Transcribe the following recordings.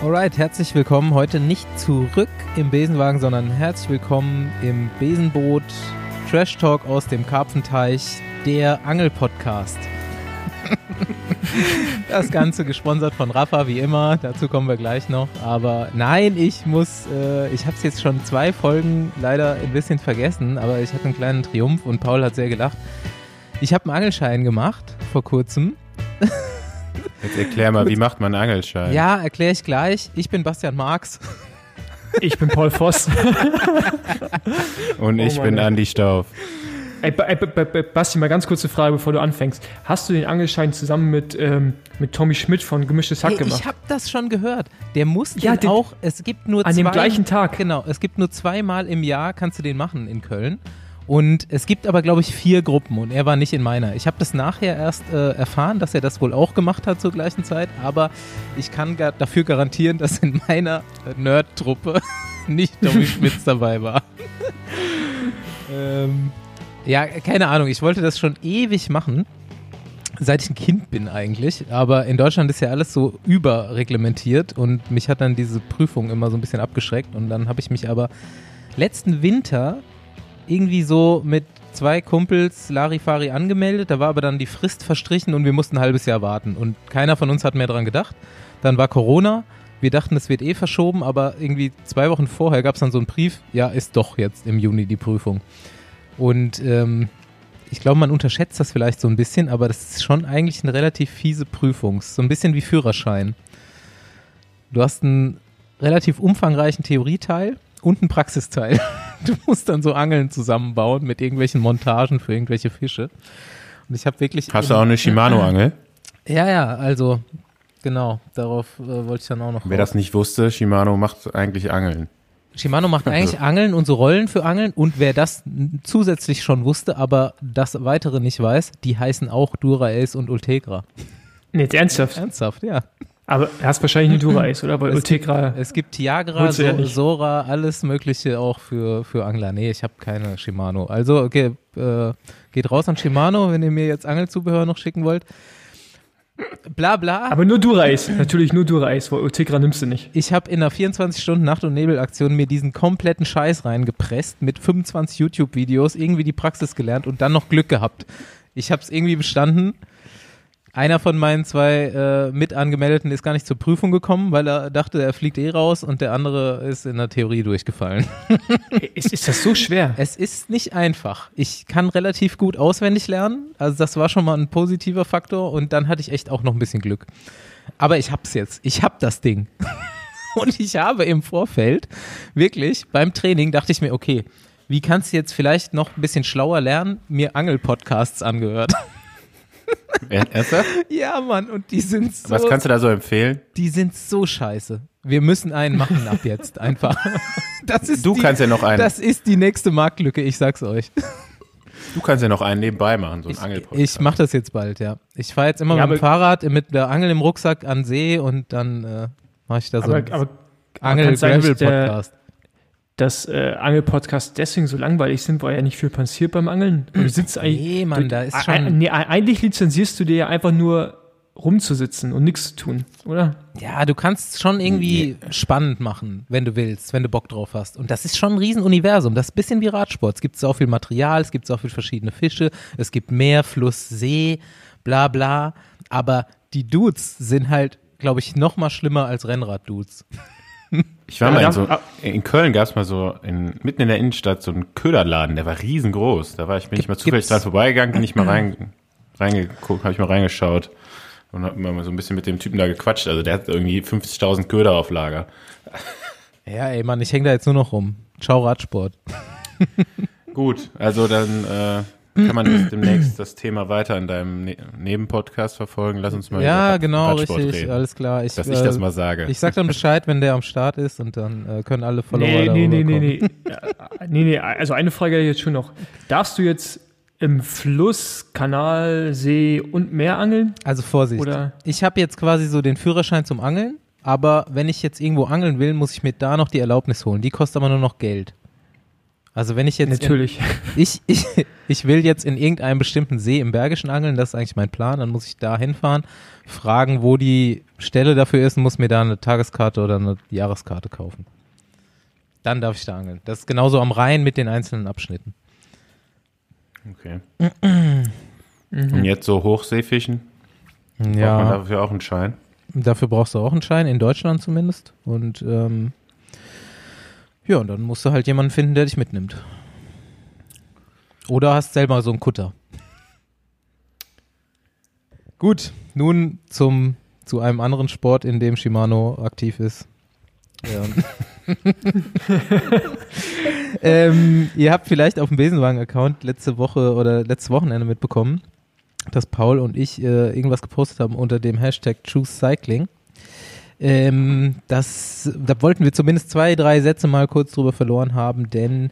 Alright, herzlich willkommen. Heute nicht zurück im Besenwagen, sondern herzlich willkommen im Besenboot Trash Talk aus dem Karpfenteich, der Angelpodcast. das Ganze gesponsert von Rafa, wie immer. Dazu kommen wir gleich noch. Aber nein, ich muss, äh, ich habe es jetzt schon zwei Folgen leider ein bisschen vergessen, aber ich hatte einen kleinen Triumph und Paul hat sehr gelacht. Ich habe einen Angelschein gemacht vor kurzem. Jetzt erklär mal, wie macht man einen Angelschein? Ja, erkläre ich gleich. Ich bin Bastian Marx. Ich bin Paul Voss. Und ich Oh bin. Andi Stauf. Ey, ey, Ba- Ba- Ba- Basti, mal ganz kurze Frage, bevor du anfängst. Hast du den Angelschein zusammen mit, ähm, mit Tommy Schmidt von Gemischtes Hack Hey, gemacht? ich habe das schon gehört. Der muss Ja, den den- auch, es gibt nur An zwei, dem gleichen Tag. Genau, es gibt nur zweimal im Jahr kannst du den machen in Köln. Und es gibt aber, glaube ich, vier Gruppen und er war nicht in meiner. Ich habe das nachher erst äh, erfahren, dass er das wohl auch gemacht hat zur gleichen Zeit, aber ich kann gar dafür garantieren, dass in meiner äh, Nerd-Truppe nicht Tommy Schmitz dabei war. ähm, ja, keine Ahnung, ich wollte das schon ewig machen seit ich ein Kind bin eigentlich. Aber in Deutschland ist ja alles so überreglementiert und mich hat dann diese Prüfung immer so ein bisschen abgeschreckt. Und dann habe ich mich aber letzten Winter irgendwie so mit zwei Kumpels Larifari angemeldet. Da war aber dann die Frist verstrichen und wir mussten ein halbes Jahr warten. Und keiner von uns hat mehr dran gedacht. Dann war Corona. Wir dachten, es wird eh verschoben, aber irgendwie zwei Wochen vorher gab es dann so einen Brief, ja, ist doch jetzt im Juni die Prüfung. Und ähm, ich glaube, man unterschätzt das vielleicht so ein bisschen, aber das ist schon eigentlich eine relativ fiese Prüfung. So ein bisschen wie Führerschein. Du hast einen relativ umfangreichen Theorieteil und einen Praxisteil. Du musst dann so Angeln zusammenbauen mit irgendwelchen Montagen für irgendwelche Fische. Und ich habe wirklich. Hast du auch eine Shimano-Angel? Ja, ja, also genau, darauf äh, wollte ich dann auch noch. Wer das nicht wusste, Shimano macht eigentlich Angeln. Shimano macht eigentlich Angeln und so Rollen für Angeln und wer das zusätzlich schon wusste, aber das weitere nicht weiß, die heißen auch Dura Ace und Ultegra. Jetzt ernsthaft. Ernsthaft, ja. Aber du hast wahrscheinlich eine Dura-Eis, oder? Weil Es Ultegra. Es gibt Tiagra, ja so, nicht. Sora, alles mögliche auch für, für Angler. Nee, ich habe keine Shimano. Also okay, äh, geht raus an Shimano, wenn ihr mir jetzt Angelzubehör noch schicken wollt. Bla bla. Aber nur Dura-Eis. Natürlich nur Dura-Eis, weil Ultegra nimmst du nicht. Ich habe in einer 24-Stunden-Nacht- und Nebelaktion mir diesen kompletten Scheiß reingepresst mit 25 YouTube-Videos, irgendwie die Praxis gelernt und dann noch Glück gehabt. Ich habe es irgendwie bestanden. Einer von meinen zwei äh, Mitangemeldeten ist gar nicht zur Prüfung gekommen, weil er dachte, er fliegt eh raus und der andere ist in der Theorie durchgefallen. Ist, ist das so schwer? Es ist nicht einfach. Ich kann relativ gut auswendig lernen. Also das war schon mal ein positiver Faktor und dann hatte ich echt auch noch ein bisschen Glück. Aber ich hab's jetzt. Ich hab das Ding. Und ich habe im Vorfeld wirklich beim Training dachte ich mir, okay, wie kannst du jetzt vielleicht noch ein bisschen schlauer lernen? Mir Angel-Podcasts angehört. Er- Ernsthaft? ja, Mann, und die sind so, Was kannst du da so empfehlen? die sind so scheiße. Wir müssen einen machen ab jetzt, einfach. Das ist Du die, kannst ja noch einen, Das ist die nächste Marktlücke, ich sag's euch. du kannst ja noch einen nebenbei machen, so einen Ich, Angelpodcast. ich mache das jetzt bald, ja. Ich fahre jetzt immer Ja, mit dem Fahrrad mit der Angel im Rucksack an See und dann äh, mache ich da so Aber, einen aber Angel kann's sein, dass äh, Angelpodcasts deswegen so langweilig sind, weil er nicht viel passiert beim Angeln. Du sitzt eigentlich. Nee, Mann, du, da ist schon- nee, eigentlich lizenzierst du dir ja einfach nur rumzusitzen und nichts zu tun, oder? Ja, du kannst schon irgendwie spannend machen, wenn du willst, wenn du Bock drauf hast. Und das ist schon ein Riesenuniversum. Das ist ein bisschen wie Radsport. Es gibt so viel Material, es gibt so viel verschiedene Fische, es gibt Meer, Fluss, See, bla bla. Aber die Dudes sind halt, glaube ich, noch mal schlimmer als Rennrad-Dudes. Ich war Ja, mal in so, Ah. in Köln gab es mal so, in, mitten in der Innenstadt so einen Köderladen, der war riesengroß. Da war ich, bin ich mal zufällig dran vorbeigegangen, bin ich mal rein, reingeguckt, habe ich mal reingeschaut und hab mal so ein bisschen mit dem Typen da gequatscht. Also der hat irgendwie 50.000 Köder auf Lager. Ja, ey, Mann, ich hänge da jetzt nur noch rum. Ciao Radsport. Gut, also dann äh, kann man jetzt demnächst das Thema weiter in deinem ne Nebenpodcast verfolgen. Lass uns mal Ja, über genau, Radsport richtig, reden, alles klar. Ich, dass ich das äh, mal sage. Ich sag dann Bescheid, wenn der am Start ist und dann äh, können alle Follower Nee, nee, nee, nee, kommen. nee. Ja, nee, nee. Also eine Frage hätte ich jetzt schon noch. Darfst du jetzt im Fluss, Kanal, See und Meer angeln? Also Vorsicht. Oder- Ich habe jetzt quasi so den Führerschein zum Angeln, aber wenn ich jetzt irgendwo angeln will, muss ich mir da noch die Erlaubnis holen. Die kostet aber nur noch Geld. Also wenn ich jetzt Natürlich. In, ich, ich, ich will jetzt in irgendeinem bestimmten See im Bergischen angeln, das ist eigentlich mein Plan, dann muss ich da hinfahren, fragen, wo die Stelle dafür ist und muss mir da eine Tageskarte oder eine Jahreskarte kaufen. Dann darf ich da angeln. Das ist genauso am Rhein mit den einzelnen Abschnitten. Okay. Und jetzt so Hochseefischen? Braucht man Ja, dafür auch einen Schein? dafür brauchst du auch einen Schein, in Deutschland zumindest. Und ähm, ja, und dann musst du halt jemanden finden, der dich mitnimmt. Oder hast selber so einen Kutter. Gut, nun zum, zu einem anderen Sport, in dem Shimano aktiv ist. Ja. ähm, ihr habt vielleicht auf dem Besenwagen-Account letzte Woche oder letztes Wochenende mitbekommen, dass Paul und ich äh, irgendwas gepostet haben unter dem Hashtag Choose Cycling. Ähm, das, da wollten wir zumindest zwei, drei Sätze mal kurz drüber verloren haben, denn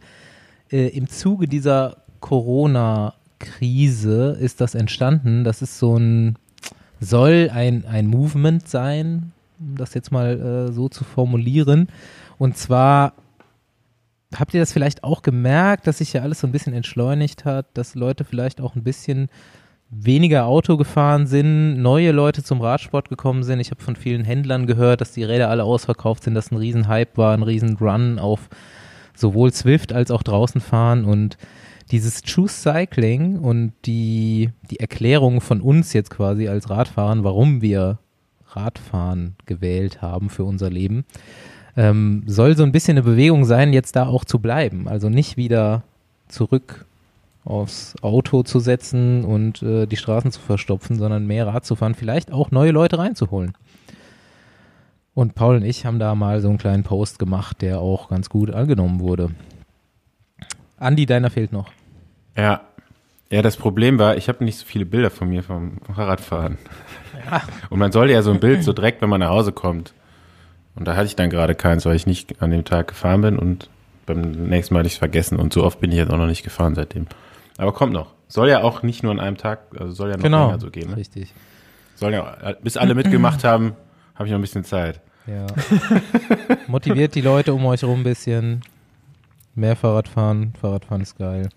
äh, im Zuge dieser Corona-Krise ist das entstanden. Das ist so ein, soll ein, ein Movement sein, um das jetzt mal äh, so zu formulieren. Und zwar habt ihr das vielleicht auch gemerkt, dass sich ja alles so ein bisschen entschleunigt hat, dass Leute vielleicht auch ein bisschen weniger Auto gefahren sind, neue Leute zum Radsport gekommen sind. Ich habe von vielen Händlern gehört, dass die Räder alle ausverkauft sind, dass ein Riesenhype war, ein Riesenrun auf sowohl Swift als auch draußen fahren und dieses Choose Cycling und die, die Erklärung von uns jetzt quasi als Radfahrern, warum wir Radfahren gewählt haben für unser Leben, ähm, soll so ein bisschen eine Bewegung sein, jetzt da auch zu bleiben. Also nicht wieder zurück aufs Auto zu setzen und äh, die Straßen zu verstopfen, sondern mehr Rad zu fahren, vielleicht auch neue Leute reinzuholen. Und Paul und ich haben da mal so einen kleinen Post gemacht, der auch ganz gut angenommen wurde. Andi, deiner fehlt noch. Ja. Ja, das Problem war, ich habe nicht so viele Bilder von mir vom Fahrradfahren. Und man sollte ja so ein Bild so direkt, wenn man nach Hause kommt. Und da hatte ich dann gerade keins, weil ich nicht an dem Tag gefahren bin und beim nächsten Mal hatte ich es vergessen und so oft bin ich jetzt auch noch nicht gefahren seitdem. Aber kommt noch. Soll ja auch nicht nur an einem Tag, also soll ja noch Genau, länger so gehen. Ne? richtig. Soll ja, bis alle mitgemacht haben, habe ich noch ein bisschen Zeit. Ja. Motiviert die Leute um euch rum ein bisschen. Mehr Fahrradfahren. Fahrradfahren ist geil.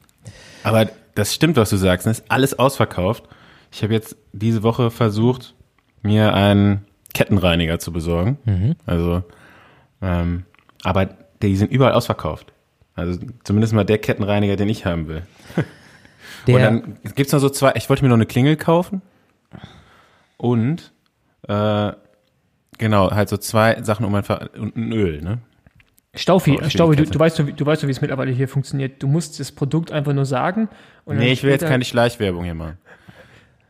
Aber das stimmt, was du sagst. Es ist alles ausverkauft. Ich habe jetzt diese Woche versucht, mir einen Kettenreiniger zu besorgen. Mhm. Also, ähm, aber die sind überall ausverkauft. Also zumindest mal der Kettenreiniger, den ich haben will. Der, und dann gibt's noch so zwei, ich wollte mir noch eine Klingel kaufen und äh, genau, halt so zwei Sachen um einfach und ein Öl, ne? Staufi, Oh, Staufi du, du weißt doch, wie- du weißt wie es mittlerweile hier funktioniert. Du musst das Produkt einfach nur sagen. Und Nee, ich will jetzt keine Schleichwerbung hier machen.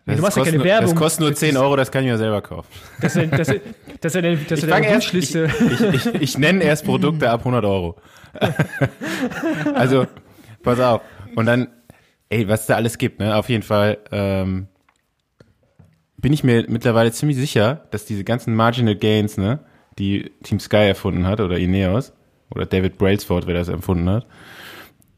Nee, du Das machst ja keine Werbung. Das kostet nur Das 10 ist- Euro, das kann ich mir selber kaufen. Das ist, das das das ist Ich deine fange erst, ich, Wunschliste. ich, ich, ich nenne erst Produkte ab 100 Euro. also, pass auf. Und dann, ey, was da alles gibt, ne? Auf jeden Fall ähm, bin ich mir mittlerweile ziemlich sicher, dass diese ganzen Marginal Gains, ne, die Team Sky erfunden hat oder Ineos oder David Brailsford, wer das erfunden hat,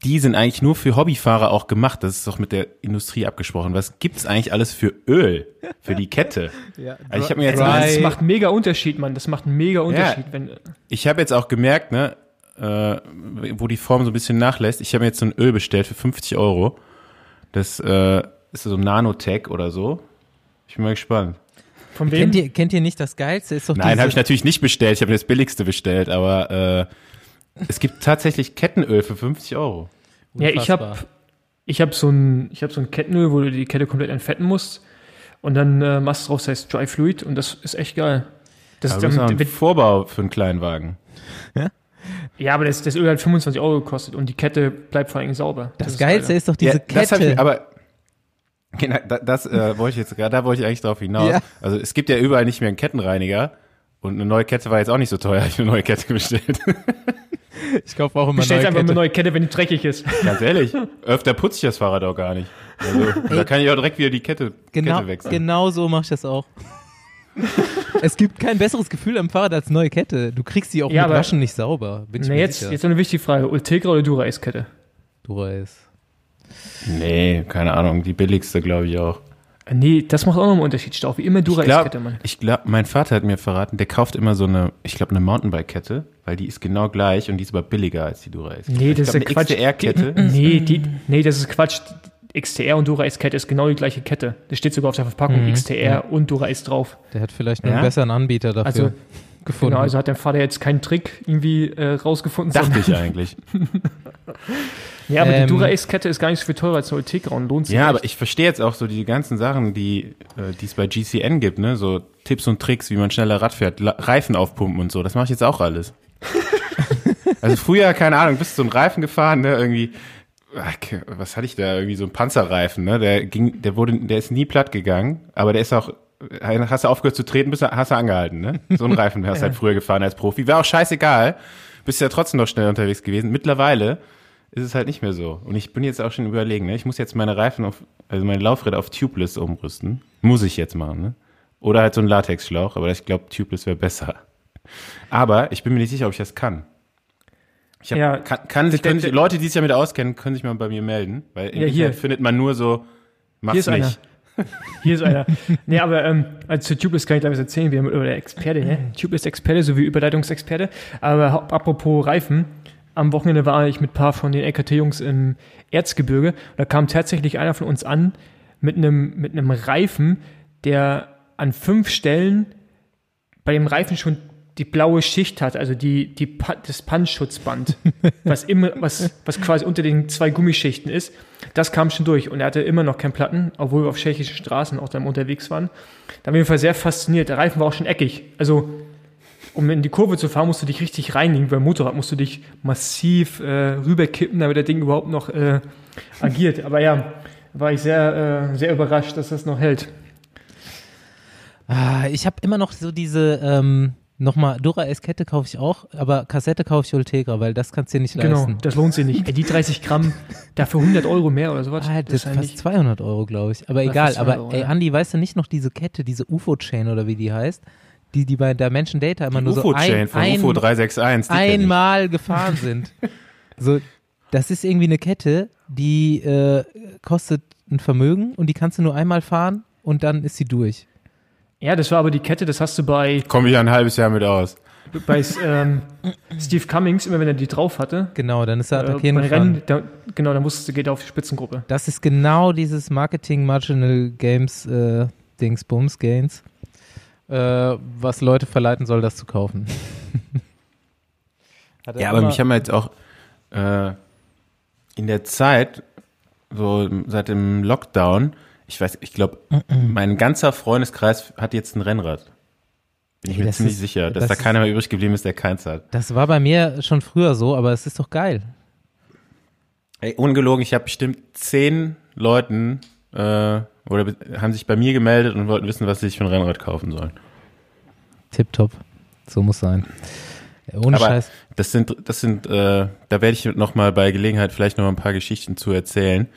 die sind eigentlich nur für Hobbyfahrer auch gemacht. Das ist doch mit der Industrie abgesprochen. Was gibt's eigentlich alles für Öl für die Kette? Also ich habe mir jetzt Dry- Das macht mega Unterschied, Mann. Das macht einen mega Unterschied, wenn. Ich habe jetzt auch gemerkt, ne, äh, wo die Form so ein bisschen nachlässt. Ich habe mir jetzt so ein Öl bestellt für 50 Euro. Das äh, ist so Nanotech oder so. Ich bin mal gespannt. Von wem? kennt, ihr, kennt ihr nicht das Geilste? Ist doch Nein, habe ich natürlich nicht bestellt. Ich habe mir das billigste bestellt, aber äh, es gibt tatsächlich Kettenöl für 50 Euro. Ja, ich Unfassbar. habe ich hab so ein, ich hab so ein Kettenöl, wo du die Kette komplett entfetten musst. Und dann äh, machst du drauf, das heißt Dry Fluid und das ist echt geil. Das Aber ist das ist dann, auch ein Vorbau für einen Kleinwagen. ja, aber das, das Öl hat 25 Euro gekostet und die Kette bleibt vor allem sauber. Das, ist Geilste geil. ist doch diese ja, Das Kette. aber genau, da- das äh, wollte ich jetzt gerade, da wollte ich eigentlich drauf hinaus. Ja. Also es gibt ja überall nicht mehr einen Kettenreiniger. Und eine neue Kette war jetzt auch nicht so teuer. Ich habe eine neue Kette bestellt. ich kaufe auch immer Bestellst neue einfach eine neue Kette, wenn die dreckig ist. Ganz ehrlich, öfter putze ich das Fahrrad auch gar nicht. Also, da kann ich auch direkt wieder die Kette, Genau, Kette wechseln. genau so mache ich das auch. es gibt kein besseres Gefühl am Fahrrad als neue Kette. Du kriegst die auch Ja, mit Waschen nicht sauber. Bin ich Na, mir jetzt, sicher. jetzt noch eine wichtige Frage. Ultegra oder Dura-Ace-Kette? Du weißt. Nee, keine Ahnung, die billigste glaube ich auch. Nee, das macht auch noch einen Unterschied. Stau wie immer glaube, Mann. ich glaub, mein Vater hat mir verraten, der kauft immer so eine, ich glaube, eine Mountainbike-Kette, weil die ist genau gleich und die ist aber billiger als die Dura Ace. Nee, das ist glaub, Quatsch. eine XTR-Kette. Nee, die, nee, das ist Quatsch. XTR und Dura-Ace-Kette ist genau die gleiche Kette. Das steht sogar auf der Verpackung Mhm, XTR ja. und Dura-Ace drauf. Der hat vielleicht noch Ja? einen besseren Anbieter dafür Also, gefunden. Genau, also hat dein Vater jetzt keinen Trick irgendwie äh, rausgefunden. Dachte ich eigentlich. Ja, aber Ähm, die Dura-Ace-Kette ist gar nicht so viel teurer als eine Ultegra und lohnt sich Ja, echt. aber ich verstehe jetzt auch so die ganzen Sachen, die äh, es bei GCN gibt, ne? So Tipps und Tricks, wie man schneller Rad fährt, La Reifen aufpumpen und so. Das mache ich jetzt auch alles. also früher, keine Ahnung, bist du so einen Reifen gefahren, ne? Irgendwie, was hatte ich da? Irgendwie so einen Panzerreifen, ne? Der ging, der wurde, der ist nie platt gegangen, aber der ist auch, äh, hast du aufgehört zu treten, bist hast du angehalten, ne? So einen Reifen hast du halt früher gefahren als Profi. War auch scheißegal. Bist ja trotzdem noch schnell unterwegs gewesen. Mittlerweile ist es halt nicht mehr so. Und ich bin jetzt auch schon überlegen, ne? ich muss jetzt meine Reifen auf, also meine Laufräder auf Tubeless umrüsten. Muss ich jetzt machen, ne? Oder halt so ein Latexschlauch, aber ich glaube, Tubeless wäre besser. Aber ich bin mir nicht sicher, ob ich das kann. Ich hab, Ja, kann, kann sich, können Leute, die sich damit auskennen, können sich mal bei mir melden. Weil im Ja, hier. Internet findet man nur so, mach's Hier ist nicht. Hier ist einer. nee, aber ähm, also zu Tubeless kann ich gleich was erzählen, wir haben über der Experte, ne? Tubeless Experte sowie Überleitungsexperte. Aber apropos Reifen, am Wochenende war ich mit ein paar von den LKT-Jungs im Erzgebirge und da kam tatsächlich einer von uns an mit einem, mit einem Reifen, der an fünf Stellen bei dem Reifen schon die blaue Schicht hat, also die, die, Pa- das Panzschutzband, was immer, was, was quasi unter den zwei Gummischichten ist, das kam schon durch und er hatte immer noch keinen Platten, obwohl wir auf tschechischen Straßen auch dann unterwegs waren. Da war ich auf jeden Fall sehr fasziniert. Der Reifen war auch schon eckig. Also, um in die Kurve zu fahren, musst du dich richtig reinlegen. Beim Motorrad musst du dich massiv äh, rüberkippen, damit der Ding überhaupt noch äh, agiert. Aber ja, war ich sehr, äh, sehr überrascht, dass das noch hält. Ah, ich habe immer noch so diese, ähm, nochmal, Dura S-Kette kaufe ich auch, aber Kassette kaufe ich Ultegra, weil das kannst du dir nicht Genau, leisten. das lohnt sich nicht. Ey, die 30 Gramm, dafür 100 Euro mehr oder sowas. Ah, das ist fast 200 Euro, glaube ich. Aber Oder egal, aber 200 Euro, ey, ja. Andi, weißt du nicht noch diese Kette, diese UFO-Chain oder wie die heißt, die, die bei der Menschen Data immer nur so UFO-Chain ein, von ein, UFO 361. die einmal gefahren sind. so, das ist irgendwie eine Kette, die äh, kostet ein Vermögen und die kannst du nur einmal fahren und dann ist sie durch. Ja, das war aber die Kette, das hast du bei, Komme ich ja ein halbes Jahr mit aus. bei ähm, Steve Cummings, immer wenn er die drauf hatte. Genau, dann ist er Äh, attackieren bei gefahren. Rennen, da, genau, da musste geht er auf die Spitzengruppe. Das ist genau dieses Marketing Marginal Games äh, Dingsbums Gains, äh, was Leute verleiten soll, das zu kaufen. Hat Ja, aber mich haben jetzt auch äh, in der Zeit, so seit dem Lockdown, ich weiß, ich glaube, mein ganzer Freundeskreis hat jetzt ein Rennrad. Bin ich Ey, mir ziemlich ist- sicher, dass das da keiner mehr übrig geblieben ist, der keins hat. Das war bei mir schon früher so, aber es ist doch geil. Ey, ungelogen, ich habe bestimmt zehn Leuten äh, oder be- haben sich bei mir gemeldet und wollten wissen, was sie sich für ein Rennrad kaufen sollen. Tipptopp. So muss sein. Ohne Aber Scheiß. das sind, das sind, äh, da werde ich noch mal bei Gelegenheit vielleicht noch mal ein paar Geschichten zu erzählen.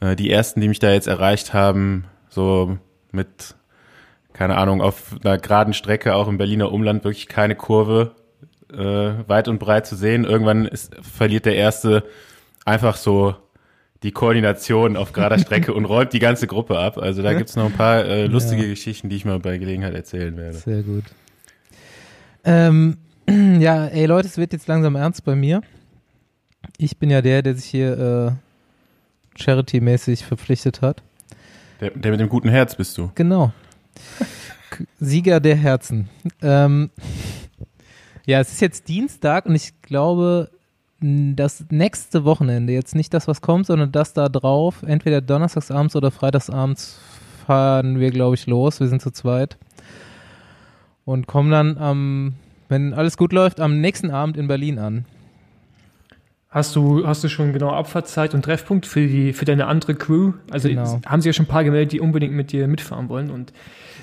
Äh, die ersten, die mich da jetzt erreicht haben, so mit, keine Ahnung, auf einer geraden Strecke, auch im Berliner Umland, wirklich keine Kurve äh, weit und breit zu sehen. Irgendwann ist, verliert der erste einfach so die Koordination auf gerader Strecke und räumt die ganze Gruppe ab. Also da gibt's noch ein paar äh, lustige Ja. Geschichten, die ich mal bei Gelegenheit erzählen werde. Sehr gut. Ähm, ja, ey Leute, es wird jetzt langsam ernst bei mir. Ich bin ja der, der sich hier äh, charity-mäßig verpflichtet hat. Der, der mit dem guten Herz bist du. Genau. Sieger der Herzen. Ähm, ja, es ist jetzt Dienstag und ich glaube, das nächste Wochenende, jetzt nicht das, was kommt, sondern das da drauf, entweder donnerstagsabends oder freitagsabends fahren wir, glaube ich, los. Wir sind zu zweit. Und kommen dann am, wenn alles gut läuft, am nächsten Abend in Berlin an. Hast du, hast du schon genau Abfahrtszeit und Treffpunkt für, die, für deine andere Crew? Also Genau. haben sie ja schon ein paar gemeldet, die unbedingt mit dir mitfahren wollen und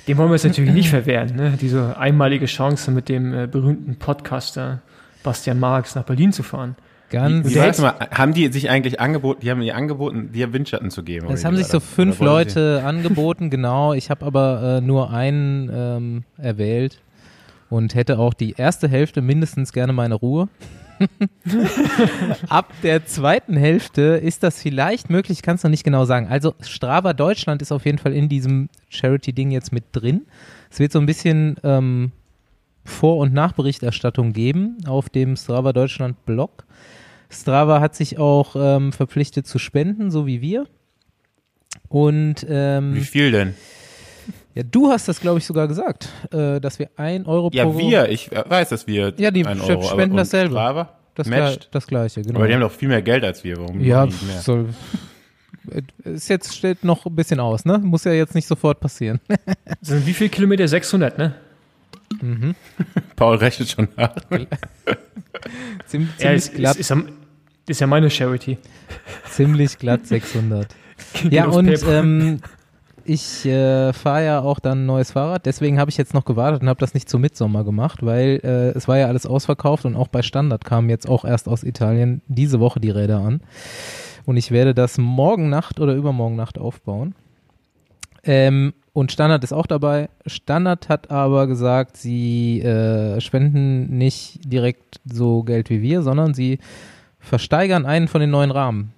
dem wollen wir es natürlich nicht verwehren, ne? diese einmalige Chance mit dem äh, berühmten Podcaster Bastian Marx nach Berlin zu fahren. Ganz Wie, wie warte mal, haben die sich eigentlich angeboten, die haben ihr angeboten, dir Windschatten zu geben? Es haben sich so fünf wollen sie- Leute angeboten, genau. Ich habe aber äh, nur einen ähm, erwählt und hätte auch die erste Hälfte mindestens gerne meine Ruhe. Ab der zweiten Hälfte ist das vielleicht möglich, ich kann es noch nicht genau sagen. Also Strava Deutschland ist auf jeden Fall in diesem Charity-Ding jetzt mit drin. Es wird so ein bisschen ähm, Vor- und Nachberichterstattung geben auf dem Strava Deutschland Blog. Strava hat sich auch ähm, verpflichtet zu spenden, so wie wir. Und ähm, Wie viel denn? Ja, du hast das, glaube ich, sogar gesagt, äh, dass wir ein Euro Ja, pro wir. Ich weiß, dass wir Ja, die sch- Euro, spenden aber, dasselbe. Strava? das, matcht? Gle das gleiche, genau. Aber die haben doch viel mehr Geld als wir. Warum ja, nicht mehr? soll, ist jetzt steht noch ein bisschen aus, ne? Muss ja jetzt nicht sofort passieren. Sind wie viel Kilometer? 600, ne? Paul rechnet schon nach. Ziem, Ja, ziemlich, ist, glatt, ist, ist, ja, ist ja meine Charity. ziemlich glatt 600. Geht ja, und ähm, ich äh, fahre ja auch dann ein neues Fahrrad, deswegen habe ich jetzt noch gewartet und habe das nicht zum Mitsommer gemacht, weil äh, es war ja alles ausverkauft und auch bei Standard kamen jetzt auch erst aus Italien diese Woche die Räder an. Und ich werde das morgen Nacht oder übermorgen Nacht aufbauen. Ähm, und Standard ist auch dabei. Standard hat aber gesagt, sie äh, spenden nicht direkt so Geld wie wir, sondern sie versteigern einen von den neuen Rahmen.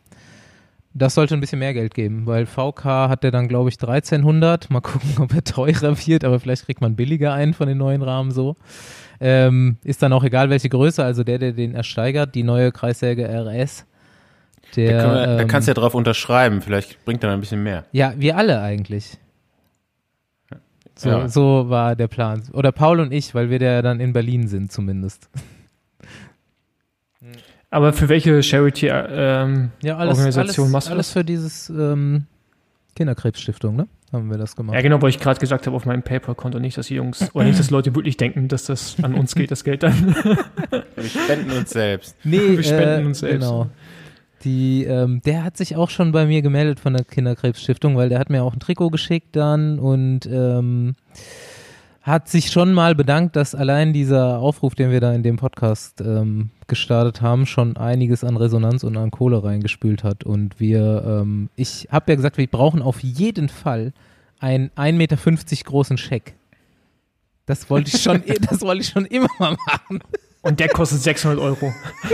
Das sollte ein bisschen mehr Geld geben, weil VK hat der dann, glaube ich, 1300. Mal gucken, ob er teurer wird, aber vielleicht kriegt man billiger einen von den neuen Rahmen so. Ähm, ist dann auch egal, welche Größe, also der, der den ersteigert, die neue Kreissäge RS. Der, Da, wir, da ähm, kannst du ja drauf unterschreiben. Vielleicht bringt er ein bisschen mehr. ja, wir alle eigentlich. So, Ja. so war der Plan. Oder Paul und ich, weil wir da dann in Berlin sind zumindest. Aber für welche Charity ähm, Ja, alles, Organisation alles, machst du alles das? für dieses ähm, Kinderkrebsstiftung, ne? Haben wir das gemacht. Ja, genau, weil ich gerade gesagt habe auf meinem PayPal-Konto nicht, dass die Jungs, oder nicht, dass Leute wirklich denken, dass das an uns geht, das Geld dann. Wir spenden uns selbst. Nee, Wir spenden äh, uns selbst. Genau. Die, ähm, der hat sich auch schon bei mir gemeldet von der Kinderkrebsstiftung, weil der hat mir auch ein Trikot geschickt dann und ähm, hat sich schon mal bedankt, dass allein dieser Aufruf, den wir da in dem Podcast ähm, gestartet haben, schon einiges an Resonanz und an Kohle reingespült hat. Und wir, ähm, ich habe ja gesagt, wir brauchen auf jeden Fall einen 1,50 Meter großen Scheck. Das wollte ich schon, das wollte ich schon immer mal machen. Und der kostet 600 Euro.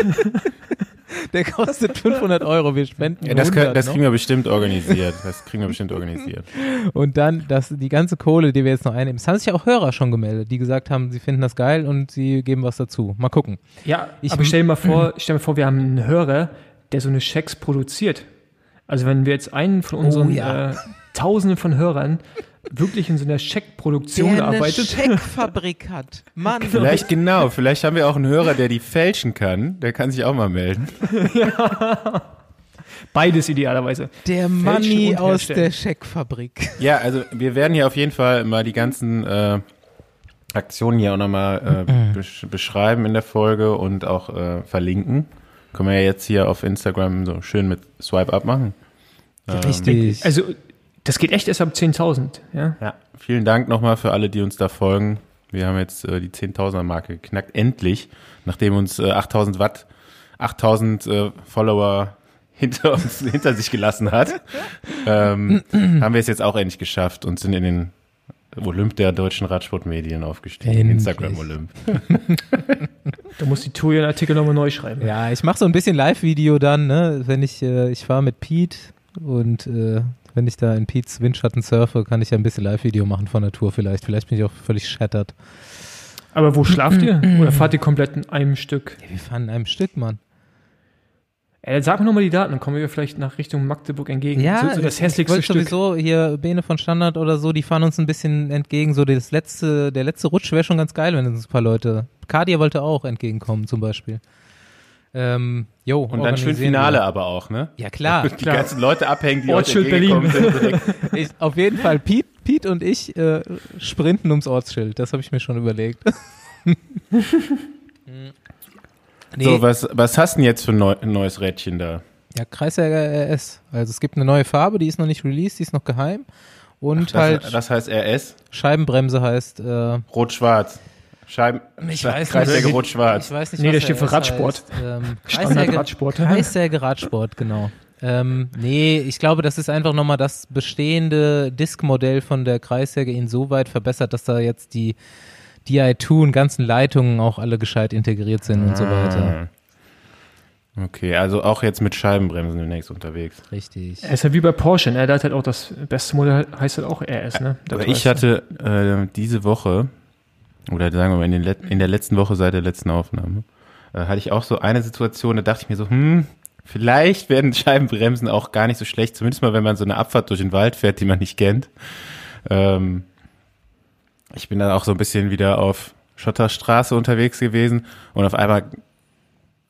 Der kostet 500 Euro. Wir spenden Ja, das, 100 können, das noch. kriegen wir bestimmt organisiert. Das kriegen wir bestimmt organisiert. Und dann das, die ganze Kohle, die wir jetzt noch einnehmen. Es haben sich ja auch Hörer schon gemeldet, die gesagt haben, sie finden das geil und sie geben was dazu. Mal gucken. Ja, Ich- aber stell dir mal vor, stell dir mal vor, wir haben einen Hörer, der so eine Schecks produziert. Also wenn wir jetzt einen von unseren Oh ja. äh, Tausenden von Hörern wirklich in so einer Scheckproduktion arbeitet, Scheckfabrik hat. Mann. Vielleicht genau, vielleicht haben wir auch einen Hörer, der die fälschen kann. Der kann sich auch mal melden. beides idealerweise. Der Money aus der Scheckfabrik. Ja, also wir werden hier auf jeden Fall mal die ganzen äh, Aktionen hier auch nochmal äh, besch beschreiben in der Folge und auch äh, verlinken. Können wir ja jetzt hier auf Instagram so schön mit Swipe Up machen. Richtig. Also das geht echt erst ab 10.000. Ja? Ja, vielen Dank nochmal für alle, die uns da folgen. Wir haben jetzt äh, die 10.000er Marke geknackt. Endlich, nachdem uns äh, 8.000 Watt, 8.000 äh, Follower hinter uns, hinter sich gelassen hat, ähm, haben wir es jetzt auch endlich geschafft und sind in den Olymp der deutschen Radsportmedien aufgestiegen. Endlich. Instagram Olymp. Da muss die Tour ihren Artikel nochmal neu schreiben. ja, ich mache so ein bisschen Live-Video dann, ne? Wenn ich, äh, ich fahre mit Pete und äh, wenn ich da in Pete's Windschatten surfe, kann ich ja ein bisschen Live-Video machen von der Tour vielleicht. Vielleicht bin ich auch völlig shattered. Aber wo schlaft ihr? Oder fahrt ihr komplett in einem Stück? Ja, wir fahren in einem Stück, Mann. Äh, sag mir nochmal die Daten, dann kommen wir vielleicht nach Richtung Magdeburg entgegen. Ja, so, so das ich hässlichste wollte Stück. sowieso hier Bene von Standard oder so, die fahren uns ein bisschen entgegen. So das letzte, der letzte Rutsch wäre schon ganz geil, wenn uns ein paar Leute. Kadia wollte auch entgegenkommen zum Beispiel. Ähm, jo, Und dann schön Finale wir. aber auch, ne? Ja klar, Die ganzen Leute abhängen, die Ortsschild entgegengekommen sind. direkt. ich, auf jeden Fall. Pete, Pete und ich äh, sprinten ums Ortsschild. Das habe ich mir schon überlegt. nee, So, was, was hast du denn jetzt für ein neu, neues Rädchen da? ja, Kreissäger RS. Also es gibt eine neue Farbe, die ist noch nicht released, die ist noch geheim. Und Das, halt das heißt RS, Scheibenbremse heißt äh, rot-schwarz. Scheiben, Ich weiß Kreissäge nicht. rot-schwarz. Ich weiß nicht, Nee, was der steht für Radsport. Ähm, Kreissäge, Radsport. Kreissäge Radsport, genau. Ähm, nee, ich glaube, das ist einfach nochmal das bestehende Diskmodell von der Kreissäge insoweit verbessert, dass da jetzt die DI2 und ganzen Leitungen auch alle gescheit integriert sind und so weiter. Okay, also auch jetzt mit Scheibenbremsen demnächst unterwegs. Richtig. Er ist ja wie bei Porsche, ne? Der hat halt auch das beste Modell, heißt halt auch RS, ne? Aber ich hatte äh, diese Woche, oder sagen wir mal in, den in der letzten Woche seit der letzten Aufnahme, äh, hatte ich auch so eine Situation, da dachte ich mir so, hm, vielleicht werden Scheibenbremsen auch gar nicht so schlecht, zumindest mal, wenn man so eine Abfahrt durch den Wald fährt, die man nicht kennt. Ähm, ich bin dann auch so ein bisschen wieder auf Schotterstraße unterwegs gewesen und auf einmal,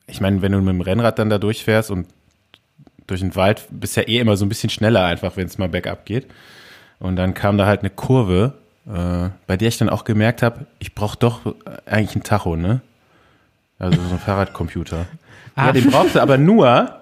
ich meine, wenn du mit dem Rennrad dann da durchfährst und durch den Wald bist ja eh immer so ein bisschen schneller einfach, wenn es mal bergab geht. Und dann kam da halt eine Kurve, äh, bei der ich dann auch gemerkt habe, ich brauche doch eigentlich einen Tacho, ne? Also so einen Fahrradcomputer. Ah. Ja, den brauchst du aber nur,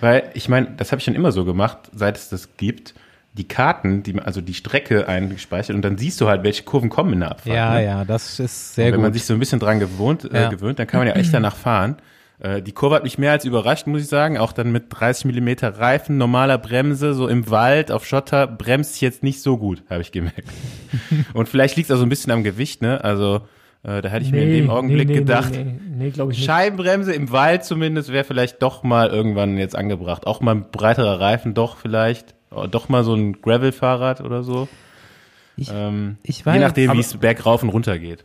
weil ich meine, das habe ich schon immer so gemacht, seit es das gibt. Die Karten, die, also die Strecke eingespeichert und dann siehst du halt, welche Kurven kommen in der Abfahrt. Ja, ne? ja, das ist Und sehr wenn gut. man sich so ein bisschen dran gewohnt, äh, Ja. gewöhnt, dann kann man ja echt danach fahren. Äh, die Kurve hat mich mehr als überrascht, muss ich sagen. Auch dann mit 30 Millimeter Reifen, normaler Bremse, so im Wald, auf Schotter, bremst jetzt nicht so gut, habe ich gemerkt. Und vielleicht liegt es auch so ein bisschen am Gewicht, ne? Also äh, da hätte ich mir in dem Augenblick nee, nee, gedacht, Nee, nee, nee glaube ich nicht. Scheibenbremse im Wald zumindest wäre vielleicht doch mal irgendwann jetzt angebracht. Auch mal ein breiterer Reifen doch vielleicht. Oh, Doch mal so ein Gravel-Fahrrad oder so. Ich- ähm, ich je weiß, nachdem, wie es bergauf und runter geht.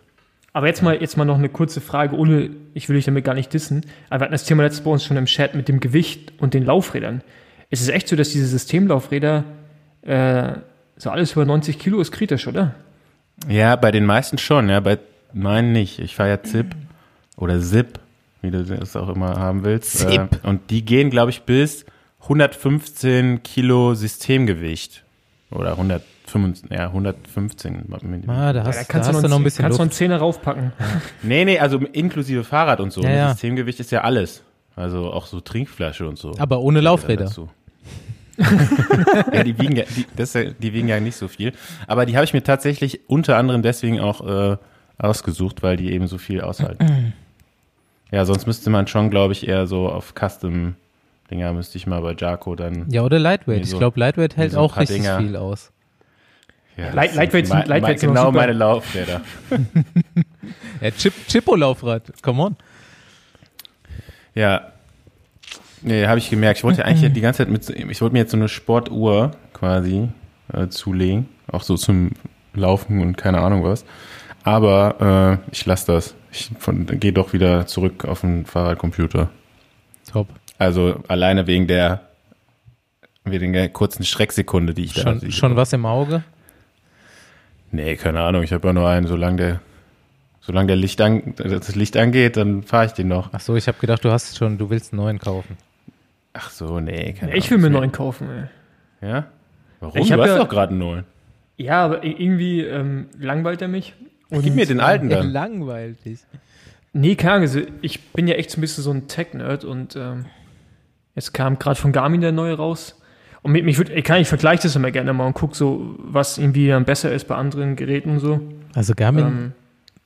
Aber jetzt mal, jetzt mal noch eine kurze Frage, ohne, ich will dich damit gar nicht dissen. Aber wir hatten das Thema letztes bei uns schon im Chat mit dem Gewicht und den Laufrädern. Ist es echt so, dass diese Systemlaufräder, äh, so alles über 90 Kilo ist kritisch, oder? Ja, bei den meisten schon, ja, bei meinen nicht. Ich fahre ja ZIP oder ZIP, wie du das auch immer haben willst. ZIP. Äh, und die gehen, glaube ich, bis 115 Kilo Systemgewicht. Oder 125, ja, 115. Ah, da Ja, hast, da da kannst hast du du noch, noch ein bisschen kannst du noch. Zehner raufpacken. Nee, nee, also inklusive Fahrrad und so. Ja, ne? ja. Systemgewicht ist ja alles. Also auch so Trinkflasche und so. Aber ohne Laufräder. ja, die wiegen ja, die, das, ist ja- die wiegen ja nicht so viel. Aber die habe ich mir tatsächlich unter anderem deswegen auch äh, ausgesucht, weil die eben so viel aushalten. ja, sonst müsste man schon, glaube ich, eher so auf Custom-Dinger müsste ich mal bei Jaco dann. Ja, oder Lightweight. So- ich glaube, Lightweight hält so auch richtig Dinger. viel aus. Ja, Light- das Lightweight sind- mein- Lightweight sind auch Genau meine Laufräder. Ja, Chip, Chippo-Laufrad. Come on. Ja. Nee, habe ich gemerkt. Ich wollte eigentlich die ganze Zeit mit, so- ich wollte mir jetzt so eine Sportuhr quasi äh, zulegen. Auch so zum Laufen und keine Ahnung was. Aber äh, ich lasse das. Ich gehe doch wieder zurück auf den Fahrradcomputer. Top. Also alleine wegen der, wegen der kurzen Schrecksekunde, die ich da Schon, sehe. schon was im Auge? Nee, keine Ahnung. Ich habe ja nur einen. Solange der, solange der Licht an, das Licht angeht, dann fahre ich den noch. Ach so, ich habe gedacht, du hast schon, du willst einen neuen kaufen. Ach so, nee, keine Ich will mir einen neuen kaufen, ey. Ja? Warum? Ich du hast ja- doch gerade einen neuen. Ja, aber irgendwie ähm, langweilt er mich. Und, Gib mir den alten Ja, dann. langweilig. Nee, keine Ahnung. Also ich bin ja echt so ein bisschen so ein Tech-Nerd und ähm, jetzt kam gerade von Garmin der neue raus. Und mich, mich würd, ich kann, ich vergleiche das immer gerne mal und gucke so, was irgendwie dann besser ist bei anderen Geräten und so. Also Garmin, Ähm,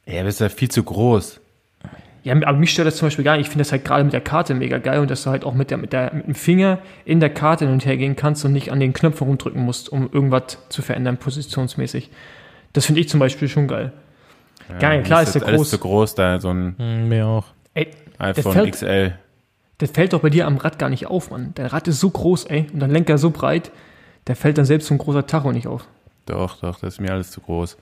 Ja, das ist ja viel zu groß. ja, aber mich stört das zum Beispiel gar nicht. Ich finde das halt gerade mit der Karte mega geil und dass du halt auch mit, der, mit, der, mit dem Finger in der Karte hin und her gehen kannst und nicht an den Knöpfen rumdrücken musst, um irgendwas zu verändern, positionsmäßig. Das finde ich zum Beispiel schon geil. Geil, klar das ist der alles groß. zu groß, da so ein hm, mir auch. Ey, iPhone XL. Das fällt doch bei dir am Rad gar nicht auf, Mann. Dein Rad ist so groß, ey, und dein Lenker so breit, der fällt dann selbst so ein großer Tacho nicht auf. Doch, doch, das ist mir alles zu groß.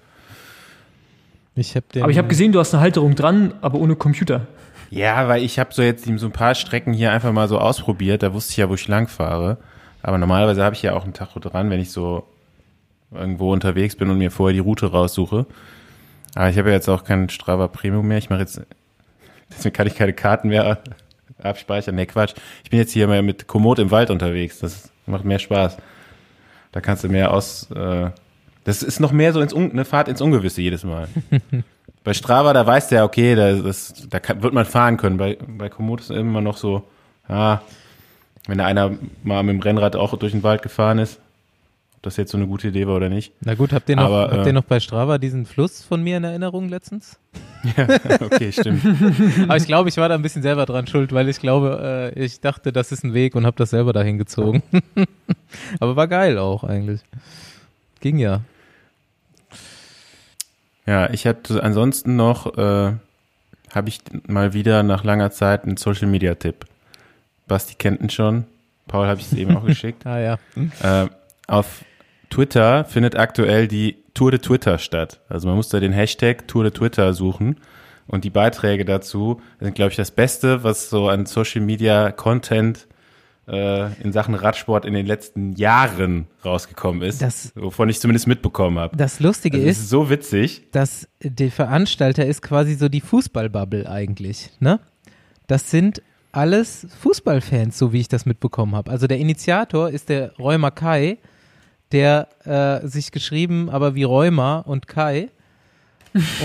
Ich habe den. Aber ich habe gesehen, du hast eine Halterung dran, aber ohne Computer. Ja, weil ich habe so jetzt so ein paar Strecken hier einfach mal so ausprobiert. Da wusste ich ja, wo ich lang fahre. Aber normalerweise habe ich ja auch einen Tacho dran, wenn ich so irgendwo unterwegs bin und mir vorher die Route raussuche. Aber ich habe ja jetzt auch keinen Strava Premium mehr. Ich mache jetzt, deswegen kann ich keine Karten mehr abspeichern. Nee, Quatsch. Ich bin jetzt hier mal mit Komoot im Wald unterwegs. Das macht mehr Spaß. Da kannst du mehr aus. Äh, das ist noch mehr so ins Un eine Fahrt ins Ungewisse jedes Mal. Bei Strava, da weißt du ja, okay, da, das, da kann, wird man fahren können. Bei, bei Komoot ist immer noch so, ja, wenn da einer mal mit dem Rennrad auch durch den Wald gefahren ist, das jetzt so eine gute Idee war oder nicht. Na gut, habt ihr noch, Aber, habt äh, ihr noch bei Strava diesen Fluss von mir in Erinnerung letztens? okay, stimmt. Aber ich glaube, ich war da ein bisschen selber dran schuld, weil ich glaube, äh, ich dachte, das ist ein Weg und habe das selber dahin gezogen. Aber war geil auch eigentlich. Ging ja. Ja, ich hatte ansonsten noch, äh, habe ich mal wieder nach langer Zeit einen Social Media Tipp. Basti kennt ihn schon. Paul habe ich es eben auch geschickt. Ah ja. Äh, auf Twitter findet aktuell die Tour de Twitter statt. Also man muss da den Hashtag Tour de Twitter suchen. Und die Beiträge dazu sind, glaube ich, das Beste, was so an Social Media Content äh, in Sachen Radsport in den letzten Jahren rausgekommen ist. Das- wovon ich zumindest mitbekommen habe. Das Lustige Das ist, ist so witzig. dass der Veranstalter ist quasi so die Fußballbubble eigentlich, ne? Das sind alles Fußballfans, so wie ich das mitbekommen habe. Also der Initiator ist der Räumer Kai, der äh, sich geschrieben, aber wie Räumer und Kai.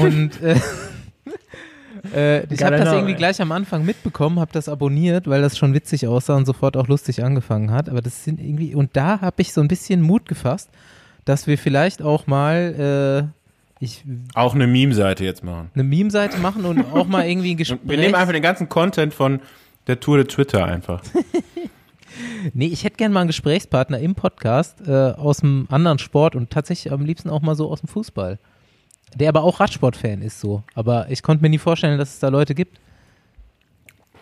Und äh, äh, ich habe das Name, irgendwie ey. gleich am Anfang mitbekommen, habe das abonniert, weil das schon witzig aussah und sofort auch lustig angefangen hat. Aber das sind irgendwie, und da habe ich so ein bisschen Mut gefasst, dass wir vielleicht auch mal, äh, ich Auch eine Meme-Seite jetzt machen. eine Meme-Seite machen und auch mal irgendwie ein Gespräch. wir nehmen einfach den ganzen Content von der Tour de Twitter einfach. nee, ich hätte gerne mal einen Gesprächspartner im Podcast äh, aus einem anderen Sport und tatsächlich am liebsten auch mal so aus dem Fußball. Der aber auch Radsportfan ist so. Aber ich konnte mir nie vorstellen, dass es da Leute gibt.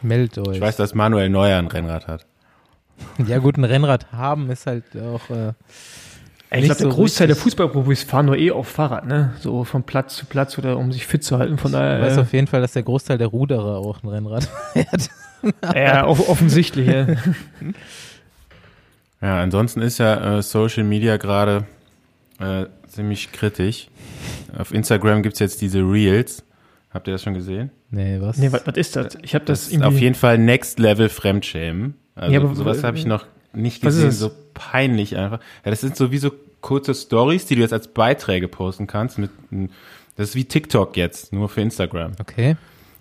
Meldet euch. Ich weiß, dass Manuel Neuer ein Rennrad hat. Ja, gut, ein Rennrad haben ist halt auch. Äh, Ich glaube, der so Großteil der. Fußballprofis fahren nur eh auf Fahrrad, ne? So von Platz zu Platz oder um sich fit zu halten. Von ich weiß daher, auf jeden Fall, dass der Großteil der Ruderer auch ein Rennrad fährt. Ja, off offensichtlich. Ja. Ja, ansonsten ist ja äh, Social Media gerade äh, ziemlich kritisch. Auf Instagram gibt's jetzt diese Reels. Habt ihr das schon gesehen? Nee, was? Nee, was, was ist das? Ich habe das, Das ist auf jeden Fall Next Level Fremdschämen. Also Ja, aber- sowas habe ich noch nicht Was ist gesehen, das? so peinlich einfach. Ja, das sind so wie so kurze Stories, die du jetzt als Beiträge posten kannst. Mit, das ist wie TikTok jetzt, nur für Instagram. Okay.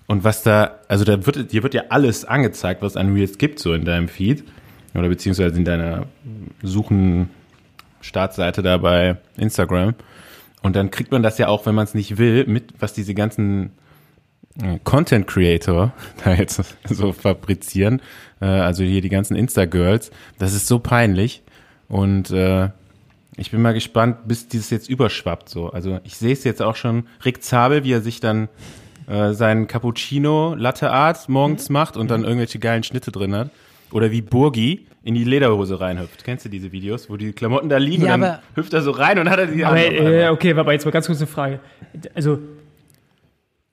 Und was da, also da wird, dir wird ja alles angezeigt, was an Reels gibt, so in deinem Feed. Oder beziehungsweise in deiner Suchen Startseite da bei Instagram. Und dann kriegt man das ja auch, wenn man es nicht will, mit, was diese ganzen äh, Content Creator da jetzt so fabrizieren. Äh, also hier die ganzen Insta-Girls. Das ist so peinlich. Und äh, ich bin mal gespannt, bis dieses jetzt überschwappt so. Also ich sehe es jetzt auch schon, Rick Zabel, wie er sich dann äh, seinen Cappuccino Latte Art morgens macht und dann irgendwelche geilen Schnitte drin hat. Oder wie Burgi in die Lederhose reinhüpft. Kennst du diese Videos, wo die Klamotten da liegen Ja, und dann aber- hüpft er so rein und hat er die Aber äh, okay, aber jetzt mal ganz kurz eine Frage. Also,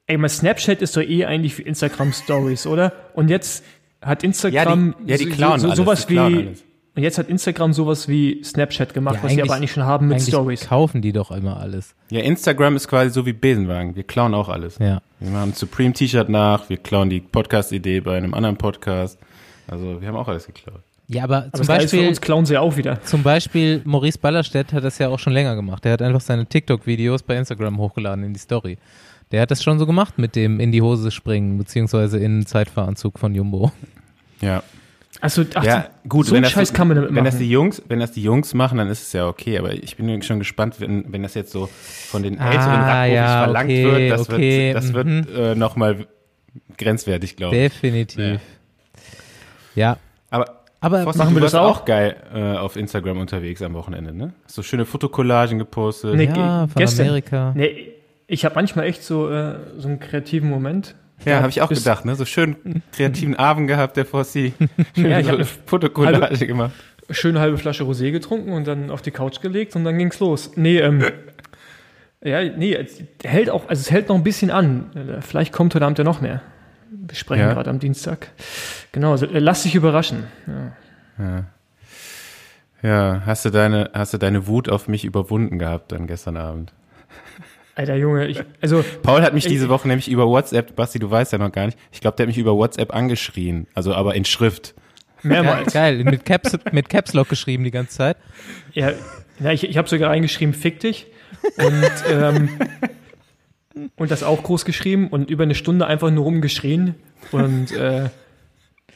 ey, mal Snapchat ist doch eh eigentlich für Instagram Stories, oder? Und jetzt hat Instagram Ja, die- ja, die so- klauen so, alles, sowas die klauen wie alles. Und jetzt hat Instagram sowas wie Snapchat gemacht, Ja, was sie aber eigentlich schon haben mit Stories. kaufen die doch immer alles. Ja, Instagram ist quasi so wie Besenwagen. Wir klauen auch alles. Ja. Wir machen ein Supreme-T-Shirt nach, wir klauen die Podcast-Idee bei einem anderen Podcast. Also wir haben auch alles geklaut. Ja, aber Aber zum ist, für Beispiel, uns klauen sie auch wieder. zum Beispiel Maurice Ballerstedt hat das ja auch schon länger gemacht. Der hat einfach seine TikTok-Videos bei Instagram hochgeladen in die Story. Der hat das schon so gemacht mit dem in die Hose springen, beziehungsweise in den Zeitfahranzug von Jumbo. Ja. Also, ach, Ja, gut, so wenn einen das, Scheiß kann man damit wenn machen. das die Jungs, wenn das die Jungs machen, dann ist es ja okay, aber ich bin schon gespannt, wenn, wenn das jetzt so von den Ah, älteren Radprofis ja, verlangt okay, wird, das okay, wird, das wird mhm. äh, nochmal grenzwertig, glaube ich. Definitiv. Ja. Aber Aber Fossi, machen wir das auch? auch geil äh, auf Instagram unterwegs am Wochenende, ne? Hast so schöne Fotokollagen gepostet. Nee, ja, von gestern. Amerika. Nee, ich habe manchmal echt so, äh, so einen kreativen Moment. Ja, habe ich auch gedacht, ne? So schön kreativen Abend gehabt, der Fossi. Schön Ja, ich so Fotokollage gemacht. Schöne halbe Flasche Rosé getrunken und dann auf die Couch gelegt und dann ging's los. Nee, ähm, ja, nee, es hält auch, also es hält noch ein bisschen an. Vielleicht kommt heute Abend ja noch mehr. Wir sprechen Ja. gerade am Dienstag. Genau, also äh, lass dich überraschen. Ja. Ja. Ja, hast du deine, hast du deine Wut auf mich überwunden gehabt dann gestern Abend? Alter Junge, ich, also Paul hat mich Ich- diese Woche nämlich über WhatsApp, Basti, du weißt ja noch gar nicht, ich glaube, der hat mich über WhatsApp angeschrien, also aber in Schrift. Ja, mehrmals. geil, mit Caps, mit Caps Lock geschrieben die ganze Zeit. Ja, ja ich, ich habe sogar reingeschrieben, fick dich. Und, ähm, und das auch groß geschrieben und über eine Stunde einfach nur rumgeschrien. Und, äh,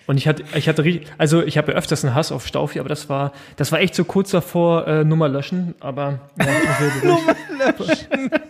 und ich hatte, ich hatte richtig, also ich habe ja öfters einen Hass auf Staufi, aber das war, das war echt so kurz davor, äh, Nummer löschen, aber ja, Nummer löschen.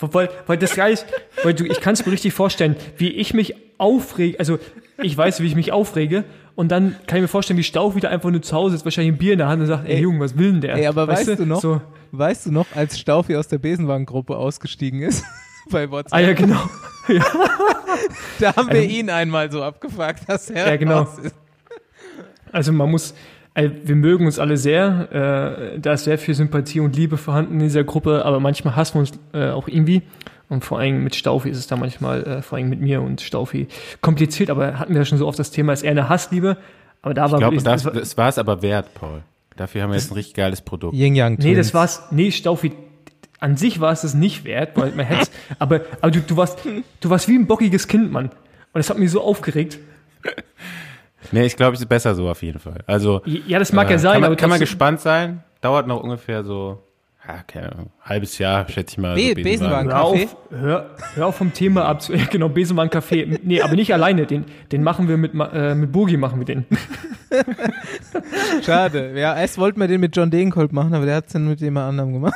Weil, weil das geil ist, weil du, ich kann es mir richtig vorstellen, wie ich mich aufrege, also ich weiß, wie ich mich aufrege und dann kann ich mir vorstellen, wie Stauf wieder einfach nur zu Hause ist, wahrscheinlich ein Bier in der Hand und sagt, ey, Ey. Junge, was will denn der? Ey, aber weißt du noch? So, Weißt du noch, als Staufi aus der Besenwagengruppe ausgestiegen ist? bei WhatsApp. Ah ja, genau. Da haben wir ihn einmal so abgefragt, dass er Ja, genau. raus ist. Also man muss, also wir mögen uns alle sehr, äh, da ist sehr viel Sympathie und Liebe vorhanden in dieser Gruppe, aber manchmal hassen wir uns äh, auch irgendwie. Und vor allem mit Staufi ist es da manchmal, äh, vor allem mit mir und Staufi, kompliziert, aber hatten wir ja schon so oft das Thema, ist eher eine Hassliebe. Aber da war Ich glaube, wirklich- das, das war- das war es aber wert, Paul. Dafür haben wir jetzt ein richtig geiles Produkt. Yin Yang Nee, das Twins. war's. Nee, Staufi, an sich war es das nicht wert, weil man hätte aber, aber du, du warst, du warst wie ein bockiges Kind, Mann. Und das hat mich so aufgeregt. Nee, ich glaube, es ist besser so auf jeden Fall. Also, Ja, das mag äh, ja sein, kann man, aber kann man gespannt sein. Dauert noch ungefähr so, ja, keine Ahnung, halbes Jahr, schätze ich mal. Be- so Besenwagen. Hör hör, hör auf vom Thema ab. zu- Genau, Besenmann Kaffee. Nee, aber nicht alleine. Den, den machen wir mit, äh, mit Bogi machen wir den. Schade. Ja, erst wollten wir den mit John Degenkolb machen, aber der hat es dann mit jemand anderem gemacht.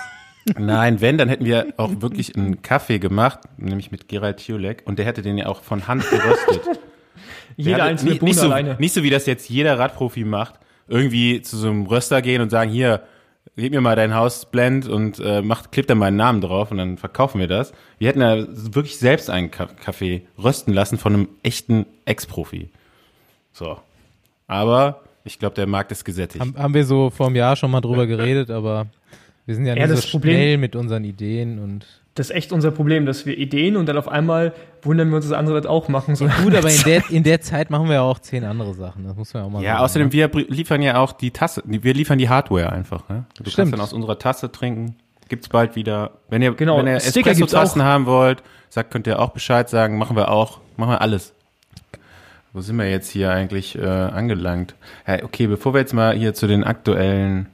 Nein, wenn, dann hätten wir auch wirklich einen Kaffee gemacht, nämlich mit Gerald Tulek. Und der hätte den ja auch von Hand geröstet. Der Jeder hatte einzelne nicht, nicht, so, alleine. nicht so, wie das jetzt jeder Radprofi macht. Irgendwie zu so einem Röster gehen und sagen, hier, gib mir mal dein Hausblend und äh, macht, klebt da meinen Namen drauf und dann verkaufen wir das. Wir hätten ja wirklich selbst einen Ka- Kaffee rösten lassen von einem echten Ex-Profi. So. Aber ich glaube, der Markt ist gesättigt. Haben, haben wir so vor einem Jahr schon mal drüber geredet, aber wir sind ja nicht Ja, so das Problem- schnell mit unseren Ideen und Das ist echt unser Problem, dass wir Ideen und dann auf einmal wundern wir uns, dass andere das auch machen. So. gut, aber in der, in der Zeit machen wir ja auch zehn andere Sachen. Das muss man ja auch mal Ja, sagen. außerdem, wir br- liefern ja auch die Tasse, wir liefern die Hardware einfach. Ne? Du Stimmt. kannst dann aus unserer Tasse trinken. Gibt's bald wieder. Wenn ihr, Genau, wenn ihr Espresso-Tassen haben wollt, sagt, könnt ihr auch Bescheid sagen. Machen wir auch. Machen wir alles. Wo sind wir jetzt hier eigentlich äh, angelangt? Ja, okay, bevor wir jetzt mal hier zu den aktuellen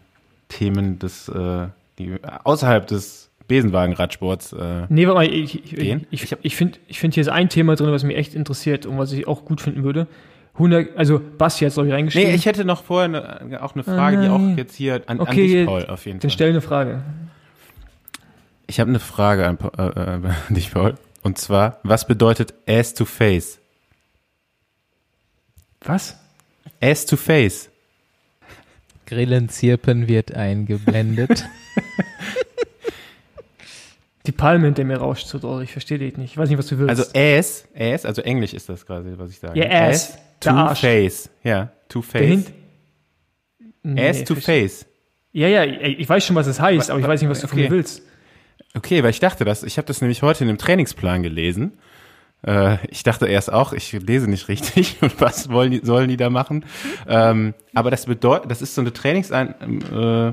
Themen des, äh, die außerhalb des Besenwagenradsports äh, Nee, warte mal, ich, ich, Gehen? ich, ich, ich finde ich find hier ist ein Thema drin, was mich echt interessiert und was ich auch gut finden würde. 100, also Basti hat es, glaube ich, reingeschrieben. Nee, ich hätte noch vorher ne, auch eine Frage, die auch jetzt hier an, an Okay, dich, jetzt- Paul, auf jeden Dann Fall. stell eine Frage. Ich habe eine Frage an, äh, äh, an dich, Paul. Und zwar, was bedeutet Ass to Face? Was? Ass to Face. Grillenzirpen wird eingeblendet. Die Palme hinter mir rauscht so doll. Ich verstehe dich nicht. Ich weiß nicht, was du willst. Also Ass, Ass, also Englisch ist das quasi, was ich sage. Ja, Ass, to der Arsch. Face. Ja, to Face. Nee, Ass to Face. Ja, ja, ich weiß schon, was es heißt, Wa- aber ich weiß nicht, was du von okay. mir willst. Okay, weil ich dachte das, ich habe das nämlich heute in dem Trainingsplan gelesen. Äh, ich dachte erst auch, ich lese nicht richtig und was wollen die, sollen die da machen? Ähm, aber das bedeutet, das ist so eine Trainingsein, äh,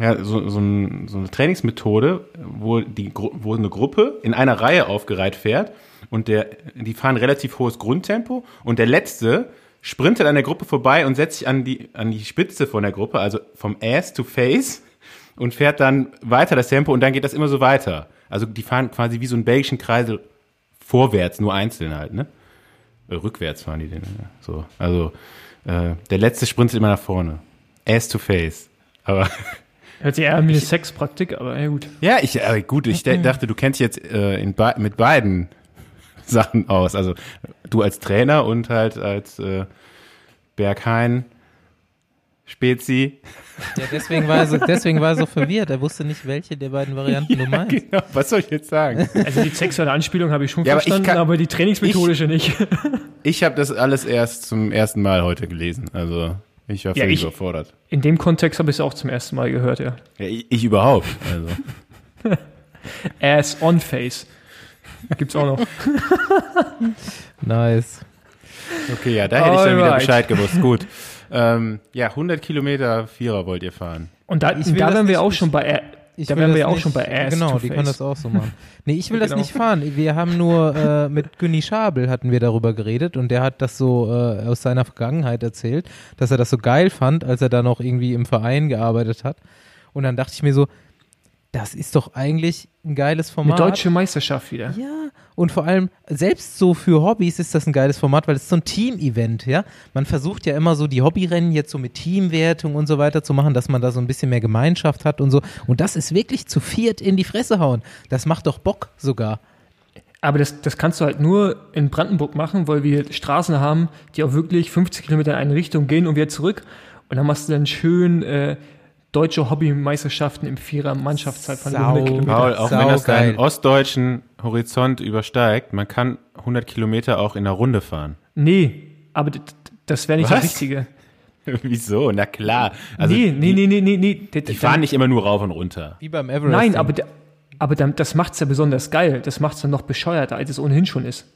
ja, so, so, ein, so eine Trainingsmethode, wo die wo eine Gruppe in einer Reihe aufgereiht fährt und der, die fahren relativ hohes Grundtempo und der letzte sprintet an der Gruppe vorbei und setzt sich an die, an die Spitze von der Gruppe, also vom Ass to Face und fährt dann weiter das Tempo und dann geht das immer so weiter. Also die fahren quasi wie so einen belgischen Kreisel vorwärts, nur einzeln halt, ne? Äh, rückwärts fahren die den. Ja. So, also äh, der letzte sprintet immer nach vorne. Ass to Face. Aber Hört sich eher an wie eine Sexpraktik, aber ja gut. ja, ich äh, gut, ich de- dachte, du kennst jetzt äh, in mit beiden Sachen aus. Also du als Trainer und halt als äh, Berghain Spezi. ja, deswegen war, er so, deswegen war er so verwirrt. Er wusste nicht, welche der beiden Varianten du meinst. Genau, was soll ich jetzt sagen? Also die sexuelle Anspielung habe ich schon Ja, aber ich verstanden, kann- aber die trainingsmethodische nicht. Ich habe das alles erst zum ersten Mal heute gelesen. Also ich war Ja, völlig ich- überfordert. In dem Kontext habe ich es auch zum ersten Mal gehört, ja. Ja, ich, ich überhaupt. Also. Ass on Face. Gibt's auch noch. Nice. Okay, ja, da hätte ich dann wieder Alright. Bescheid gewusst. Gut. Ähm, ja, 100 Kilometer Vierer wollt ihr fahren. Und da, da das wären wir auch schon bei, A- Ich da wären das wir ja auch schon bei Ass Genau, to die Face. können das auch so machen. Nee, ich will das Genau. nicht fahren. Wir haben nur äh, mit Günni Schabel hatten wir darüber geredet und der hat das so äh, aus seiner Vergangenheit erzählt, dass er das so geil fand, als er da noch irgendwie im Verein gearbeitet hat. Und dann dachte ich mir so, das ist doch eigentlich ein geiles Eine Format. deutsche Meisterschaft wieder. Ja, und vor allem, selbst so für Hobbys ist das ein geiles Format, weil es ist so ein Team-Event, ja. Man versucht ja immer so die Hobbyrennen jetzt so mit Teamwertung und so weiter zu machen, dass man da so ein bisschen mehr Gemeinschaft hat und so. Und das ist wirklich zu viert in die Fresse hauen. Das macht doch Bock sogar. Aber das, das kannst du halt nur in Brandenburg machen, weil wir Straßen haben, die auch wirklich 50 Kilometer in eine Richtung gehen und wieder zurück. Und dann machst du dann schön äh, deutsche Hobbymeisterschaften im Vierer Mannschaftszeitfahren über Sau 100 Kilometer. Paul, auch Sau wenn das geil. deinen ostdeutschen Horizont übersteigt, man kann 100 Kilometer auch in einer Runde fahren. Nee, aber das wäre nicht Was? das Richtige. Wieso? Na klar. Also nee, nee, nee, nee, nee, nee. Die d- fahren nicht immer nur rauf und runter. Wie beim Everest. Nein, aber, aber das macht's ja besonders geil. Das macht's dann noch bescheuerter, als es ohnehin schon ist.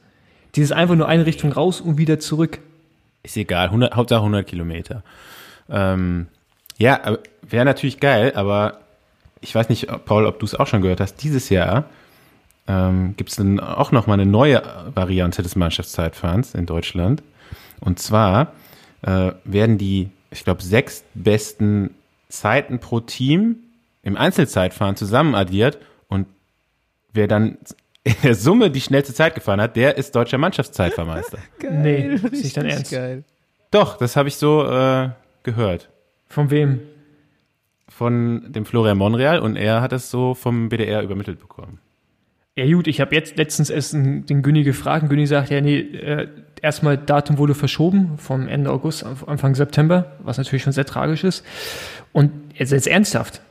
Dieses einfach nur eine Richtung raus und wieder zurück. Ist egal, 100, Hauptsache 100 Kilometer. Ähm, ja, wäre natürlich geil, aber ich weiß nicht, Paul, ob du es auch schon gehört hast. Dieses Jahr ähm, gibt es dann auch noch mal eine neue Variante des Mannschaftszeitfahrens in Deutschland. Und zwar äh, werden die, ich glaube, sechs besten Zeiten pro Team im Einzelzeitfahren zusammen addiert und wer dann in der Summe die schnellste Zeit gefahren hat, der ist deutscher Mannschaftszeitfahrmeister. nee, ist nicht dein Ernst. Geil. Doch, das habe ich so äh, gehört. Von wem? Von dem Florian Monreal und er hat es so vom BDR übermittelt bekommen. Ja gut, ich habe jetzt letztens erst den Günni gefragt Günni sagt, ja nee, äh, erstmal Datum wurde verschoben vom Ende August auf Anfang September, was natürlich schon sehr tragisch ist. Und jetzt, jetzt ernsthaft.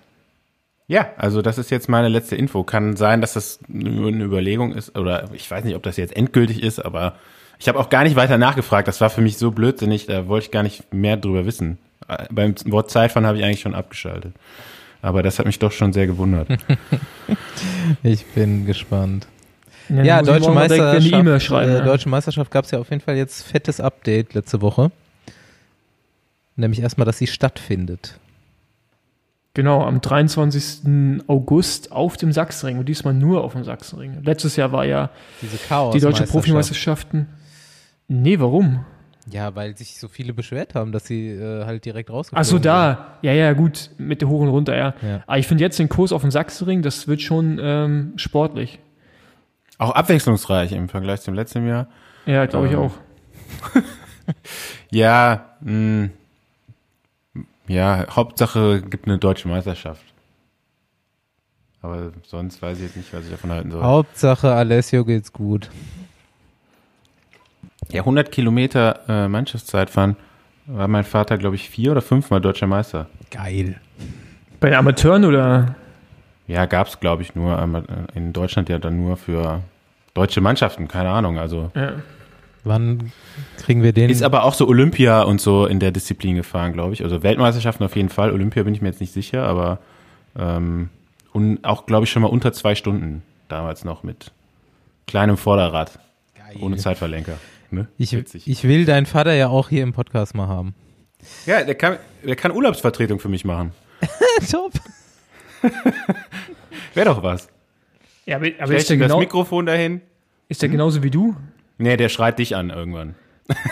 Ja, also das ist jetzt meine letzte Info. Kann sein, dass das nur eine Überlegung ist oder ich weiß nicht, ob das jetzt endgültig ist, aber ich habe auch gar nicht weiter nachgefragt. Das war für mich so blödsinnig, da wollte ich gar nicht mehr drüber wissen. Äh, Beim Wort Zeitfahren habe ich eigentlich schon abgeschaltet. Aber das hat mich doch schon sehr gewundert. Ich bin gespannt. Ja, muss ich Deutsche Meisterschaft, E-Mail schreiben. äh, ja. Deutsche Meisterschaft gab es ja auf jeden Fall jetzt fettes Update letzte Woche. Nämlich erstmal, dass sie stattfindet. Genau, am 23. August auf dem Sachsenring und diesmal nur auf dem Sachsenring. Letztes Jahr war ja Diese Chaos. die deutsche Profimeisterschaften. Nee, warum? Ja, weil sich so viele beschwert haben, dass sie äh, halt direkt rausgekommen Ach so, da. Ja, ja, gut, mit der hoch und runter, ja. Ja. Aber ich finde jetzt den Kurs auf dem Sachsenring, das wird schon ähm, sportlich. auch abwechslungsreich im Vergleich zum letzten Jahr. Ja, glaube ich Ähm, auch. Ja, mh, ja, Hauptsache gibt eine deutsche Meisterschaft. Aber sonst weiß ich jetzt nicht, was ich davon halten soll. Hauptsache Alessio geht's gut. Ja, 100 Kilometer äh, Mannschaftszeitfahren war mein Vater, glaube ich, vier oder fünfmal deutscher Meister. Geil. Bei den Amateuren oder? Ja, gab's glaube ich, nur äh, in Deutschland ja dann nur für deutsche Mannschaften, keine Ahnung. Also Ja. Wann kriegen wir den? ist aber auch so Olympia und so in der Disziplin gefahren, glaube ich. Also Weltmeisterschaften auf jeden Fall. Olympia bin ich mir jetzt nicht sicher, aber ähm, und auch, glaube ich, schon mal unter zwei Stunden damals noch mit kleinem Vorderrad, ohne Zeitverlenker. Ne? ich, Witzig. ich will deinen Vater ja auch hier im Podcast mal haben. ja, der kann, der kann Urlaubsvertretung für mich machen. Top. Wäre doch was. Ja, aber, aber ist, der du das genau, Mikrofon dahin? ist der genauso wie du? Nee, der schreit dich an irgendwann.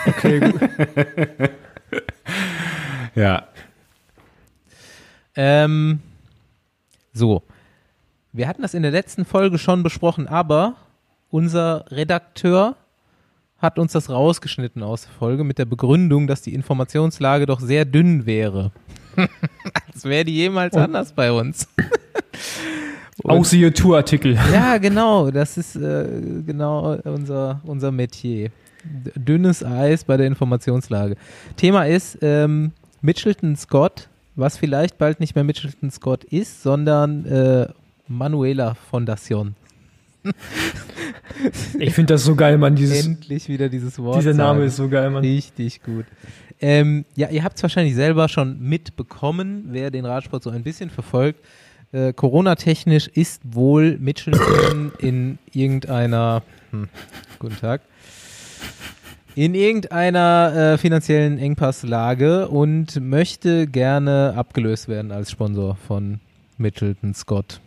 Okay, gut. Ja. Ähm, so. Wir hatten das in der letzten Folge schon besprochen, aber unser Redakteur hat uns das rausgeschnitten aus der Folge mit der Begründung, dass die Informationslage doch sehr dünn wäre. Als wäre die jemals Und- anders bei uns. Auch siehe Tourartikel. Ja, genau, das ist äh, genau unser, unser Metier. Dünnes Eis bei der Informationslage. Thema ist ähm, Mitchelton Scott, was vielleicht bald nicht mehr Mitchelton Scott ist, sondern äh, Manuela Fondation. Ich finde das so geil, Mann. Dieses, Endlich wieder dieses Wort. dieser Name sagen. ist so geil, Mann. Richtig gut. Ähm, ja, ihr habt es wahrscheinlich selber schon mitbekommen, wer den Radsport so ein bisschen verfolgt. Äh, Corona-technisch ist wohl Mitchelton in irgendeiner, hm, guten Tag, in irgendeiner äh, finanziellen Engpasslage und möchte gerne abgelöst werden als Sponsor von Mitchelton Scott.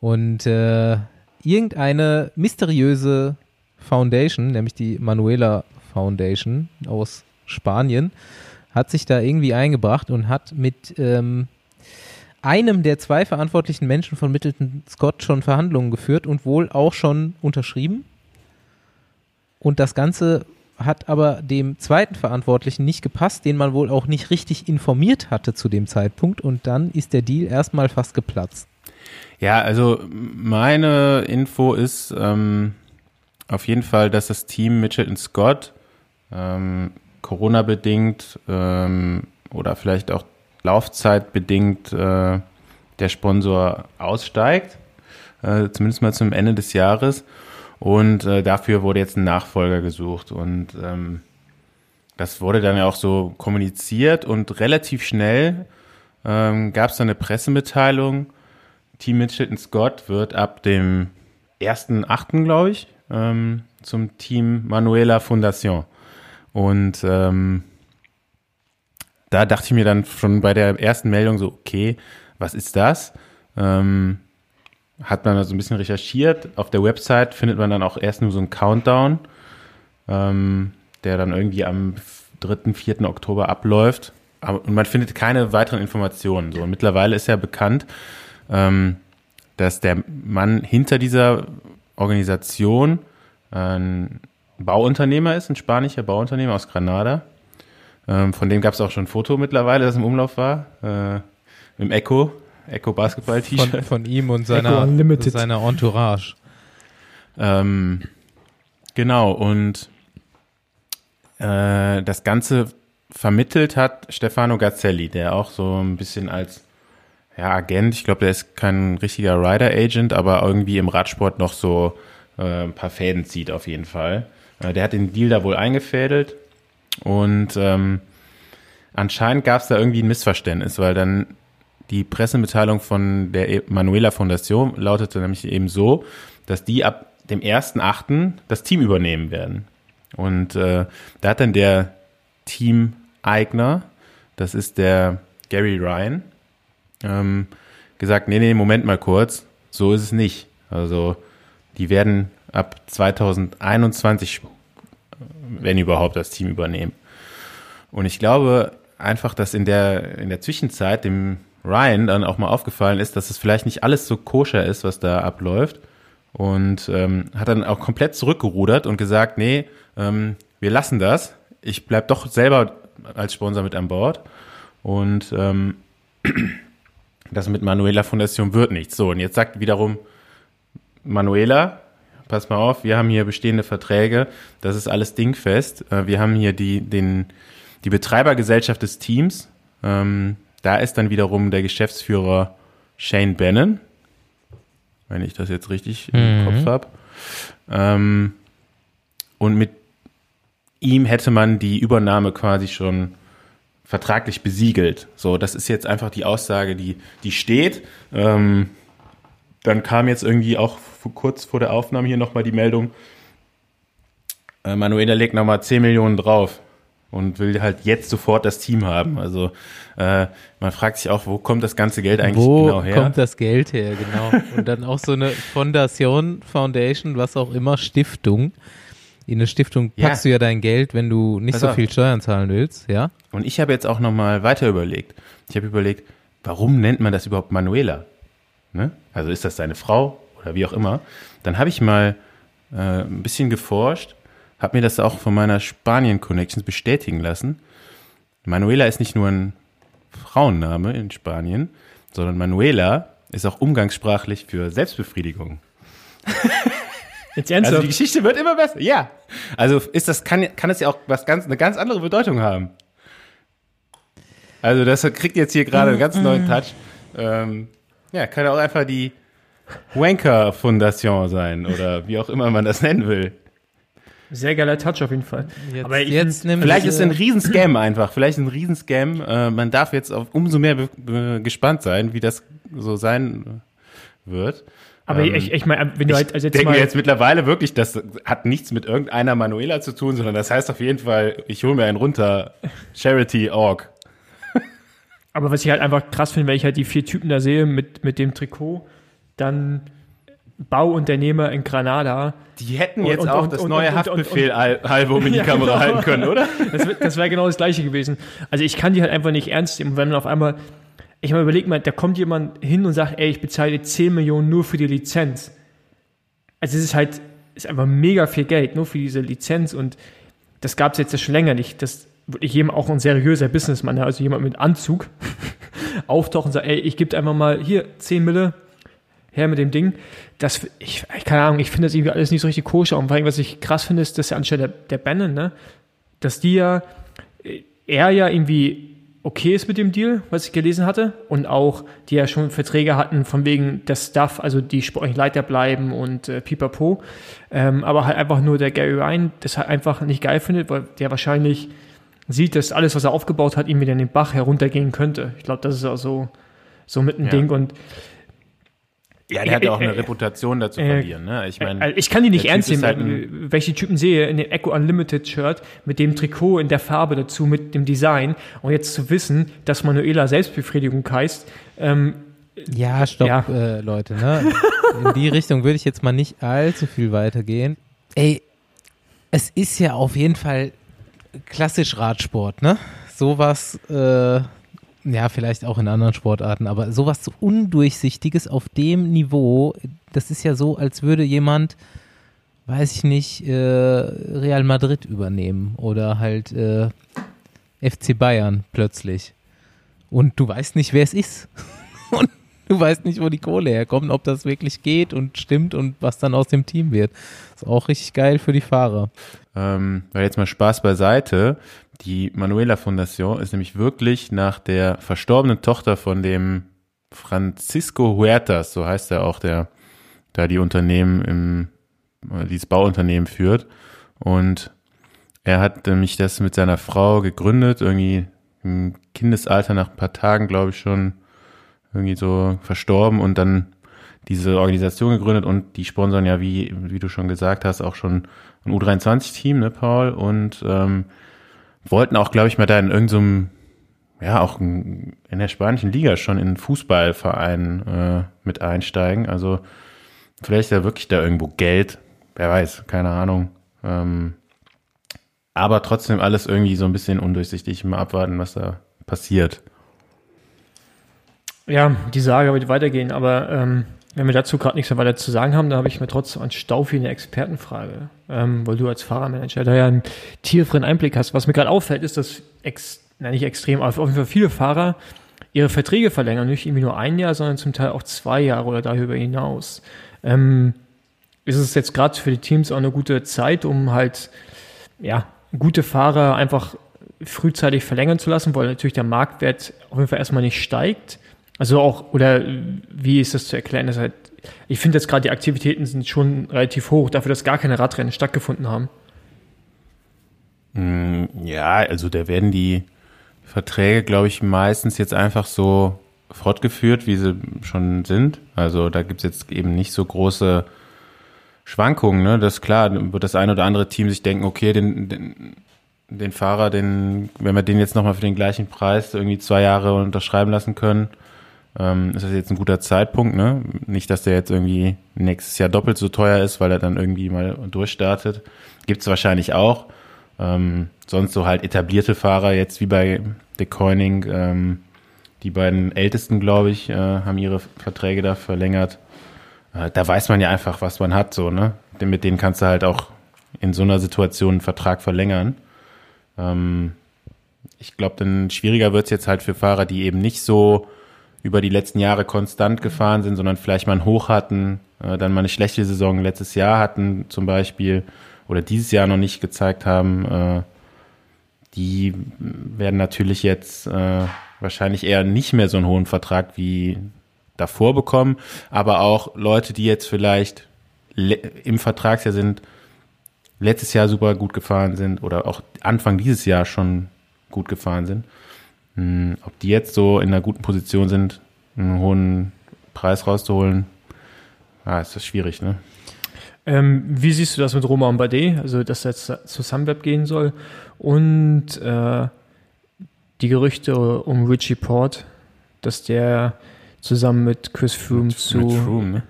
Und äh, irgendeine mysteriöse Foundation, nämlich die Manuela Foundation aus Spanien, hat sich da irgendwie eingebracht und hat mit ähm, einem der zwei verantwortlichen Menschen von Middleton Scott schon Verhandlungen geführt und wohl auch schon unterschrieben. Und das Ganze hat aber dem zweiten Verantwortlichen nicht gepasst, den man wohl auch nicht richtig informiert hatte zu dem Zeitpunkt. Und dann ist der Deal erstmal fast geplatzt. Ja, also meine Info ist ähm, auf jeden Fall, dass das Team Mitchell Scott ähm, Corona-bedingt ähm, oder vielleicht auch laufzeitbedingt äh, der Sponsor aussteigt, äh, zumindest mal zum Ende des Jahres. Und äh, dafür wurde jetzt ein Nachfolger gesucht. Und ähm, das wurde dann ja auch so kommuniziert und relativ schnell ähm, gab es dann eine Pressemitteilung. Team Mitchelton Scott wird ab dem 1.8., glaube ich, ähm, zum Team Manuela Fondation. Und ähm, da dachte ich mir dann schon bei der ersten Meldung so, okay, was ist das? Ähm, hat man also ein bisschen recherchiert. Auf der Website findet man dann auch erst nur so einen Countdown, ähm, der dann irgendwie am 3., 4. Oktober abläuft. Aber, und man findet keine weiteren Informationen. So, und mittlerweile ist ja bekannt, ähm, dass der Mann hinter dieser Organisation ein Bauunternehmer ist, ein spanischer Bauunternehmer aus Granada. Ähm, von dem gab es auch schon ein Foto mittlerweile, das im Umlauf war. Äh, Im Echo, Echo Basketball-T-Shirt. Von, von, ihm und seiner, seiner Entourage. Ähm, genau, und äh, das Ganze vermittelt hat Stefano Gazzelli, der auch so ein bisschen als ja, Agent, ich glaube, der ist kein richtiger Rider-Agent, aber irgendwie im Radsport noch so äh, ein paar Fäden zieht auf jeden Fall. Äh, der hat den Deal da wohl eingefädelt und ähm, anscheinend gab es da irgendwie ein Missverständnis, weil dann die Pressemitteilung von der Manuela Foundation lautete nämlich eben so, dass die ab dem 1.8. das Team übernehmen werden. Und äh, da hat dann der Teameigner, das ist der Gary Ryan, ähm, gesagt, nee, nee, Moment mal kurz, so ist es nicht. Also die werden ab 2021, wenn überhaupt, das Team übernehmen. Und ich glaube einfach, dass in der, in der Zwischenzeit dem Ryan dann auch mal aufgefallen ist, dass es vielleicht nicht alles so koscher ist, was da abläuft. Und ähm, hat dann auch komplett zurückgerudert und gesagt, nee, ähm, wir lassen das. Ich bleib doch selber als Sponsor mit an Bord. Und ähm, das mit Manuela Foundation wird nichts. So, und jetzt sagt wiederum Manuela, pass mal auf, wir haben hier bestehende Verträge, das ist alles dingfest. Äh, wir haben hier die, den, die Betreibergesellschaft des Teams. Ähm, da ist dann wiederum der Geschäftsführer Shane Bannon, wenn ich das jetzt richtig mhm. im Kopf habe. Ähm, und mit ihm hätte man die Übernahme quasi schon vertraglich besiegelt. So, das ist jetzt einfach die Aussage, die, die steht. Ähm, dann kam jetzt irgendwie auch kurz vor der Aufnahme hier nochmal die Meldung, äh, Manuela legt nochmal 10 Millionen drauf und will halt jetzt sofort das Team haben. Also äh, man fragt sich auch, wo kommt das ganze Geld eigentlich wo genau her? Wo kommt das Geld her, genau. Und dann auch so eine Fondation, Foundation, was auch immer, Stiftung. In eine Stiftung packst ja. du ja dein Geld, wenn du nicht also, so viel Steuern zahlen willst, ja? Und ich habe jetzt auch nochmal weiter überlegt. Ich habe überlegt, warum nennt man das überhaupt Manuela? Ne? Also ist das seine Frau oder wie auch immer? Dann habe ich mal äh, ein bisschen geforscht, habe mir das auch von meiner Spanien-Connections bestätigen lassen. Manuela ist nicht nur ein Frauenname in Spanien, sondern Manuela ist auch umgangssprachlich für Selbstbefriedigung. Jetzt ernsthaft? Also die Geschichte wird immer besser. Ja. Also ist das, kann, kann es ja auch was ganz, eine ganz andere Bedeutung haben. Also das kriegt jetzt hier gerade einen ganz neuen Touch. Ähm, ja, kann auch einfach die Wanker-Fundation sein oder wie auch immer man das nennen will. Sehr geiler Touch auf jeden Fall. Jetzt, Aber jetzt vielleicht ist es ein Riesenscam einfach. Vielleicht ein Riesenscam. Äh, man darf jetzt auf umso mehr gespannt sein, wie das so sein wird. Aber ähm, ich, ich meine, wenn du halt also jetzt denke mal jetzt mittlerweile wirklich, das hat nichts mit irgendeiner Manuela zu tun, sondern das heißt auf jeden Fall, ich hole mir einen runter, Charity.org. Aber was ich halt einfach krass finde, wenn ich halt die vier Typen da sehe mit, mit dem Trikot, dann Bauunternehmer in Granada. Die hätten jetzt und, auch und, das und, neue Haftbefehl-Album in die ja, Kamera genau. halten können, oder? Das, das wäre genau das gleiche gewesen. Also ich kann die halt einfach nicht ernst nehmen. wenn man auf einmal ich habe überlegt mal, da kommt jemand hin und sagt, ey, ich bezahle 10 Millionen nur für die Lizenz. Also es ist halt, ist einfach mega viel Geld, nur für diese Lizenz und das gab es jetzt schon länger nicht, dass wirklich jemand, auch ein seriöser Businessman, also jemand mit Anzug, auftaucht und sagt, ey, ich gebe einfach mal hier 10 Mille, her mit dem Ding. Das, ich, keine Ahnung, ich finde das irgendwie alles nicht so richtig koscher. Und vor allem, was ich krass finde, ist, dass ja anstelle der, der Bannon, ne, dass die ja, er ja irgendwie okay ist mit dem Deal, was ich gelesen hatte. Und auch, die ja schon Verträge hatten, von wegen der Staff, also die sportlichen Leiter bleiben und äh, pipapo. Ähm, aber halt einfach nur der Gary Ryan das halt einfach nicht geil findet, weil der wahrscheinlich sieht, dass alles, was er aufgebaut hat, ihm wieder in den Bach heruntergehen könnte. Ich glaube, das ist auch so, so mit ein Ja. Ding. Und Ja, der hat ja auch Äh, eine äh, Reputation dazu äh, verlieren, ne? Ich meine, äh, ich kann die nicht ernst nehmen, halt wenn ich die Typen sehe in dem Echo Unlimited Shirt mit dem Trikot in der Farbe dazu, mit dem Design und jetzt zu wissen, dass Manuela Selbstbefriedigung heißt, ähm, Ja, stopp, Ja. Äh, Leute. Ne? In die Richtung würde ich jetzt mal nicht allzu viel weitergehen. Ey, es ist ja auf jeden Fall klassisch Radsport, ne? Sowas, äh, ja, vielleicht auch in anderen Sportarten, aber sowas so Undurchsichtiges auf dem Niveau, das ist ja so, als würde jemand, weiß ich nicht, äh, Real Madrid übernehmen oder halt äh, FC Bayern plötzlich. Und du weißt nicht, wer es ist. Und du weißt nicht, wo die Kohle herkommt, ob das wirklich geht und stimmt und was dann aus dem Team wird. Ist auch richtig geil für die Fahrer. ähm, jetzt mal Spaß beiseite. Die Manuela Fondation ist nämlich wirklich nach der verstorbenen Tochter von dem Francisco Huertas, so heißt er auch, der da die Unternehmen im, äh, dieses Bauunternehmen führt. Und er hat nämlich das mit seiner Frau gegründet, irgendwie im Kindesalter nach ein paar Tagen, glaube ich, schon irgendwie so verstorben und dann diese Organisation gegründet und die sponsern ja, wie, wie du schon gesagt hast, auch schon ein U23-Team, ne, Paul? Und ähm, wollten auch, glaube ich, mal da in irgendeinem, ja, auch in in der spanischen Liga schon in Fußballvereinen äh, mit einsteigen. Also vielleicht ist ja wirklich da irgendwo Geld, wer weiß, keine Ahnung. Ähm, aber trotzdem alles irgendwie so ein bisschen undurchsichtig. Mal abwarten, was da passiert. ja, die Sage wird weitergehen, aber ähm, wenn wir dazu gerade nichts mehr weiter zu sagen haben, dann habe ich mir trotzdem an Staufi eine Expertenfrage, ähm, weil du als Fahrermanager da ja einen tieferen Einblick hast. Was mir gerade auffällt, ist, dass ex, na nicht extrem, aber auf jeden Fall viele Fahrer ihre Verträge verlängern, nicht irgendwie nur ein Jahr, sondern zum Teil auch zwei Jahre oder darüber hinaus. Ähm, ist es jetzt gerade für die Teams auch eine gute Zeit, um halt ja gute Fahrer einfach frühzeitig verlängern zu lassen, weil natürlich der Marktwert auf jeden Fall erstmal nicht steigt. Also auch, oder wie ist das zu erklären? Das halt, ich finde jetzt gerade die Aktivitäten sind schon relativ hoch, dafür, dass gar keine Radrennen stattgefunden haben. Mm, Ja, also da werden die Verträge, glaube ich, meistens jetzt einfach so fortgeführt, wie sie schon sind. Also da gibt's jetzt eben nicht so große Schwankungen. Ne? Das ist klar, wird das ein oder andere Team sich denken, okay, den, den, den Fahrer, den, wenn wir den jetzt nochmal für den gleichen Preis irgendwie zwei Jahre unterschreiben lassen können, ähm, ist das jetzt ein guter Zeitpunkt. Ne? Nicht, dass der jetzt irgendwie nächstes Jahr doppelt so teuer ist, weil er dann irgendwie mal durchstartet. Gibt's wahrscheinlich auch. Ähm, sonst so halt etablierte Fahrer, jetzt wie bei De Koenig, ähm, die beiden ältesten, glaube ich, äh, haben ihre Verträge da verlängert. Äh, da weiß man ja einfach, was man hat, so, ne? Mit denen kannst du halt auch in so einer Situation einen Vertrag verlängern. Ähm, ich glaube, dann schwieriger wird's jetzt halt für Fahrer, die eben nicht so über die letzten Jahre konstant gefahren sind, sondern vielleicht mal ein Hoch hatten, äh, dann mal eine schlechte Saison letztes Jahr hatten zum Beispiel oder dieses Jahr noch nicht gezeigt haben, äh, die werden natürlich jetzt äh, wahrscheinlich eher nicht mehr so einen hohen Vertrag wie davor bekommen, aber auch Leute, die jetzt vielleicht le- im Vertragsjahr sind, letztes Jahr super gut gefahren sind oder auch Anfang dieses Jahr schon gut gefahren sind, mh, ob die jetzt so in einer guten Position sind, einen hohen Preis rauszuholen, ah, ist das schwierig, ne? Ähm, wie siehst du das mit Roman Bardet, also dass er jetzt zu Sunweb gehen soll und äh, die Gerüchte um Richie Port, dass der zusammen mit Chris Froome zu Mit Froome, ne?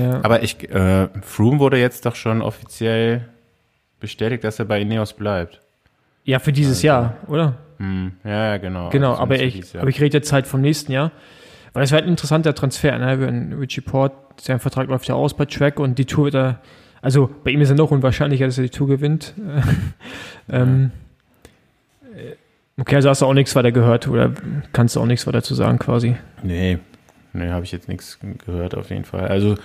Ja, Aber ich, äh, Froome wurde jetzt doch schon offiziell bestätigt, dass er bei Ineos bleibt. ja für dieses Jahr, oder? Hm, ja, genau. Genau, Also aber ich, aber ich rede jetzt halt vom nächsten Jahr. Weil es wäre ein interessanter Transfer, ne? Wenn Richie Port, sein Vertrag läuft ja aus bei Track und die Tour wird er, also bei ihm ist ja noch unwahrscheinlicher, dass er die Tour gewinnt. ähm, äh, okay, also hast du auch nichts weiter gehört oder kannst du auch nichts weiter zu sagen quasi. Nee, nee, habe ich jetzt nichts gehört auf jeden Fall. Also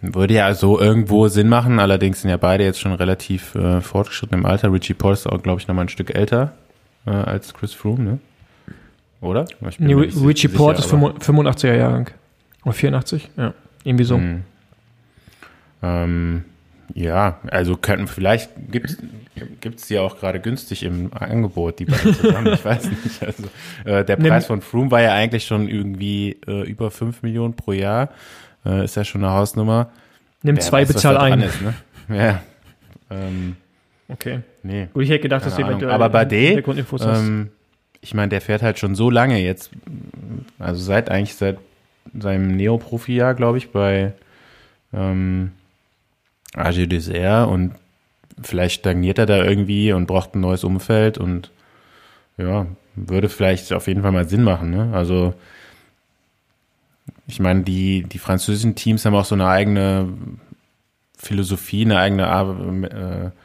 würde ja so irgendwo Sinn machen, allerdings sind ja beide jetzt schon relativ äh, fortgeschritten im Alter. Richie Paul ist auch, glaube ich, noch mal ein Stück älter äh, als Chris Froome, ne? oder? Nee, Richie Port ist aber- 85er Jahrgang. Oder 84? Ja, irgendwie so. Hm. Ähm, ja, also könnten vielleicht gibt es die auch gerade günstig im Angebot, die beiden zusammen. ich weiß nicht. Also, äh, der Preis von Froome war ja eigentlich schon irgendwie äh, über 5 Millionen pro Jahr. Äh, ist ja schon eine Hausnummer. Nimm Wer zwei, weiß, bezahl da dran ein. Ist, ne? Ja. Ähm, Okay. nee. Gut, ich hätte gedacht, dass du eventuell Aber Hintergrundinfos hast. Ähm, ich meine, der fährt halt schon so lange jetzt, also seit eigentlich seit seinem Neo-Profi-Jahr, glaube ich, bei ähm, AG Dessert und vielleicht stagniert er da irgendwie und braucht ein neues Umfeld und ja, würde vielleicht auf jeden Fall mal Sinn machen. Ne? Also ich meine, die, die französischen Teams haben auch so eine eigene Philosophie, eine eigene äh,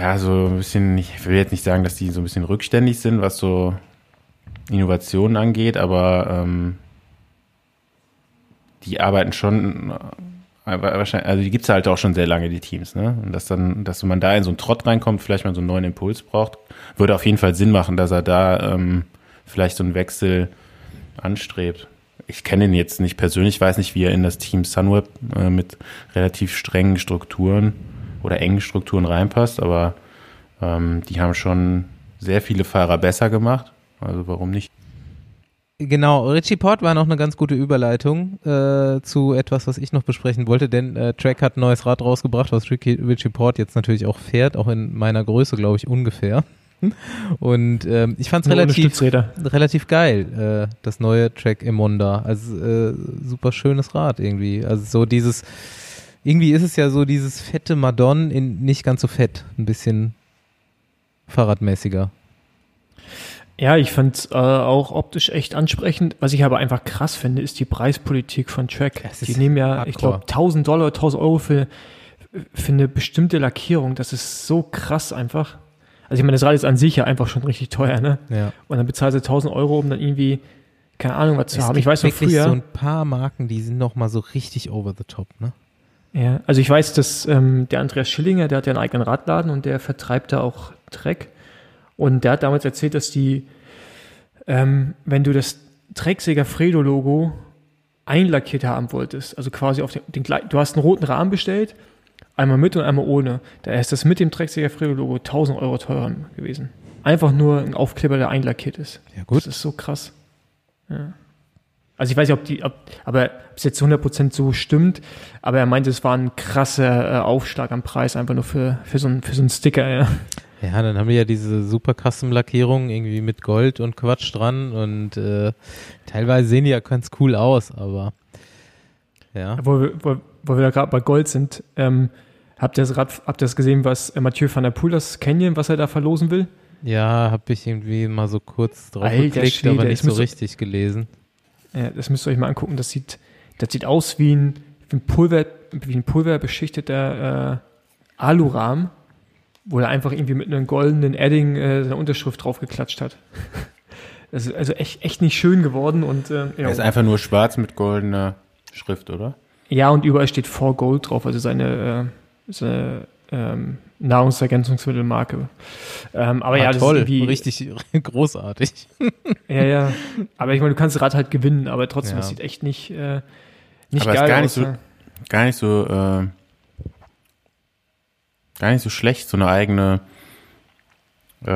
ja, so ein bisschen, ich will jetzt nicht sagen, dass die so ein bisschen rückständig sind, was so Innovationen angeht, aber ähm, die arbeiten schon, äh, also die gibt's halt auch schon sehr lange, die Teams, ne? Und dass dann, dass man da in so einen Trott reinkommt, vielleicht mal so einen neuen Impuls braucht, würde auf jeden Fall Sinn machen, dass er da ähm, vielleicht so einen Wechsel anstrebt. Ich kenne ihn jetzt nicht persönlich, weiß nicht, wie er in das Team Sunweb äh, mit relativ strengen Strukturen oder engen Strukturen reinpasst, aber ähm, die haben schon sehr viele Fahrer besser gemacht. Also warum nicht? Genau, Richie Port war noch eine ganz gute Überleitung äh, zu etwas, was ich noch besprechen wollte, denn äh, Track hat ein neues Rad rausgebracht, was Ricky, Richie Port jetzt natürlich auch fährt, auch in meiner Größe, glaube ich, ungefähr. Und ähm, ich fand es relativ, relativ geil, äh, das neue Track Emonda. Also äh, super schönes Rad irgendwie. Also so dieses, irgendwie ist es ja so dieses fette Madon in nicht ganz so fett, ein bisschen fahrradmäßiger. Ja, ich fand äh, auch optisch echt ansprechend. Was ich aber einfach krass finde, ist die Preispolitik von Track. Die nehmen ja, ich hardcore. glaube, 1000 Dollar, 1000 Euro für, für eine bestimmte Lackierung. Das ist so krass einfach. Also ich meine, das Rad ist an sich ja einfach schon richtig teuer, ne? Ja. Und dann bezahlst du 1000 Euro, um dann irgendwie, keine Ahnung, was zu haben. Ich weiß noch früher. so ein paar Marken, die sind noch mal so richtig over the top, ne? Ja, also ich weiß, dass ähm, der Andreas Schillinger, der hat ja einen eigenen Radladen und der vertreibt da auch Trek. Und der hat damals erzählt, dass die, ähm, wenn du das Trecksäger Fredo-Logo einlackiert haben wolltest, also quasi auf den, den du hast einen roten Rahmen bestellt, einmal mit und einmal ohne, da ist das mit dem Trecksäger Fredo-Logo 1000 Euro teurer gewesen. Einfach nur ein Aufkleber, der einlackiert ist. Ja, gut. Das ist so krass. Ja. Also ich weiß nicht, ob die, ob, aber ob es jetzt 100% so stimmt, aber er meinte, es war ein krasser äh, Aufschlag am Preis, einfach nur für, für, so, einen, für so einen Sticker, ja. Ja, dann haben wir ja diese super Custom-Lackierung irgendwie mit Gold und Quatsch dran und äh, teilweise sehen die ja ganz cool aus, aber ja. Wo wir, wo, wo wir da gerade bei Gold sind, ähm, habt ihr das, Rad, habt ihr das gesehen, was äh, Mathieu van der Poel, das Canyon, was er da verlosen will? Ja, habe ich irgendwie mal so kurz drauf Alter geklickt, Schwede, aber nicht so richtig gelesen. Ja, das müsst ihr euch mal angucken. Das sieht, das sieht aus wie ein, wie ein Pulver, wie ein pulverbeschichteter äh, Alurahmen, wo er einfach irgendwie mit einem goldenen Edding äh, seine Unterschrift draufgeklatscht hat. Das ist also echt, echt nicht schön geworden und äh, Er ist ja. einfach nur schwarz mit goldener Schrift, oder? ja, und überall steht For Gold drauf, also seine, äh, seine ähm, Nahrungsergänzungsmittelmarke. Ähm, aber Ah, ja, das toll, ist irgendwie, richtig großartig. ja, ja. Aber ich meine, du kannst das Rad halt gewinnen, aber trotzdem, Ja. das sieht echt nicht, äh, nicht Aber ist geil gar nicht aus. so- ja. Gar nicht so, äh, gar nicht so schlecht, so eine eigene, äh,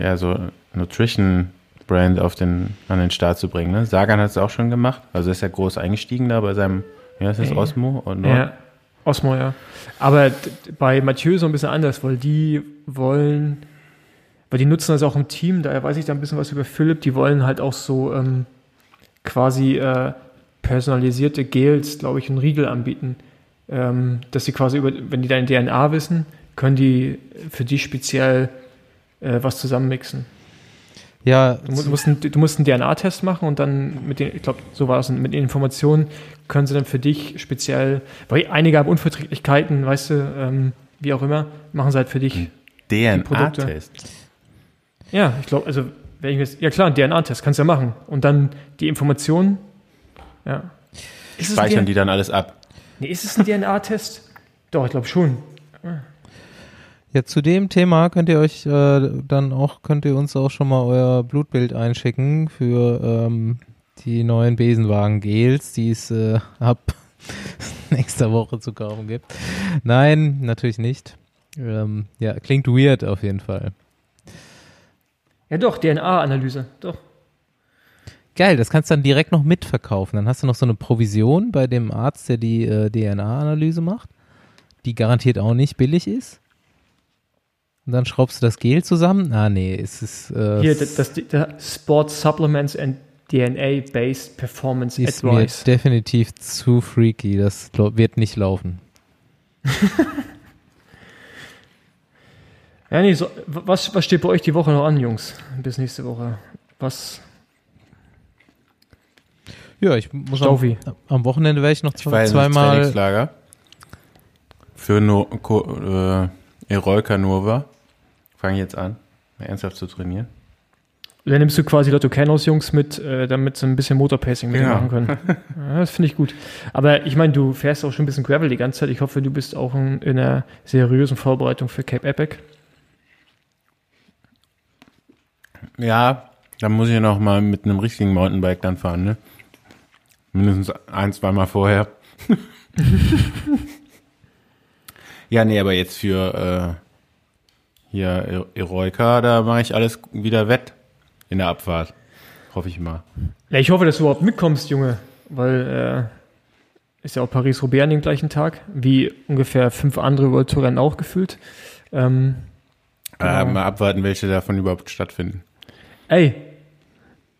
ja, so Nutrition-Brand auf den, an den Start zu bringen. Ne? Sagan hat es auch schon gemacht, also ist ja groß eingestiegen da bei seinem, ja, ist das. Osmo? Und Ja, Osmo, ja. Aber bei Mathieu so ein bisschen anders, weil die wollen, weil die nutzen das auch im Team, daher weiß ich da ein bisschen was über Philipp, die wollen halt auch so ähm, quasi äh, personalisierte Gels, glaube ich, und Riegel anbieten. Ähm, dass sie quasi über, wenn die deine DNA wissen, können die für die speziell äh, was zusammenmixen. Ja, Du, mu- du, musst einen, du musst einen DNA-Test machen und dann mit den, ich glaube, so war es, mit den Informationen können sie dann für dich speziell, weil einige haben Unverträglichkeiten, weißt du, ähm, wie auch immer, machen sie halt für dich. DNA-Test. Ja, ich glaube, also, wenn ich jetzt, ja klar, einen DNA-Test kannst du ja machen und dann die Informationen, ja. Speichern DNA die dann alles ab. Nee, ist es ein DNA-Test? Doch, ich glaube schon. Ja, zu dem Thema könnt ihr euch äh, dann auch, könnt ihr uns auch schon mal euer Blutbild einschicken für ähm, die neuen Besenwagen-Gels, die es äh, ab nächster Woche zu kaufen gibt. Nein, natürlich nicht. Ähm, ja, klingt weird auf jeden Fall. Ja, doch, DNA-Analyse, doch. Geil, das kannst du dann direkt noch mitverkaufen. Dann hast du noch so eine Provision bei dem Arzt, der die äh, DNA-Analyse macht, die garantiert auch nicht billig ist. Und dann schraubst du das Gel zusammen. Ah, nee, es ist. Äh, Hier, das, das, das Sports Supplements and DNA-Based Performance ist mir Advice. definitiv zu freaky. Das wird nicht laufen. Ja, nee, so, was, was steht bei euch die Woche noch an, Jungs? Bis nächste Woche. Was? Ja, ich muss am, am Wochenende werde ich noch Ich war ins zweimal. Trainingslager für no Ko äh, Eroica Nova. Fange jetzt an, ernsthaft zu trainieren. Dann nimmst du quasi Lotto Canos Jungs mit, äh, damit sie ein bisschen Motorpacing mit dir Ja. machen können. Ja, das finde ich gut. Aber ich meine, du fährst auch schon ein bisschen Gravel die ganze Zeit. Ich hoffe, du bist auch in, in einer seriösen Vorbereitung für Cape Epic. Ja, dann muss ich noch mal mit einem richtigen Mountainbike dann fahren, ne? Mindestens ein, zweimal vorher. ja, nee, aber jetzt für äh, hier E- Eroica, da mache ich alles wieder wett in der Abfahrt. Hoffe ich mal. Ja, ich hoffe, dass du überhaupt mitkommst, Junge, weil äh, ist ja auch Paris-Roubaix an dem gleichen Tag, wie ungefähr fünf andere World Tour Rennen auch gefühlt. Ähm, Äh, Genau. mal abwarten, welche davon überhaupt stattfinden. ey,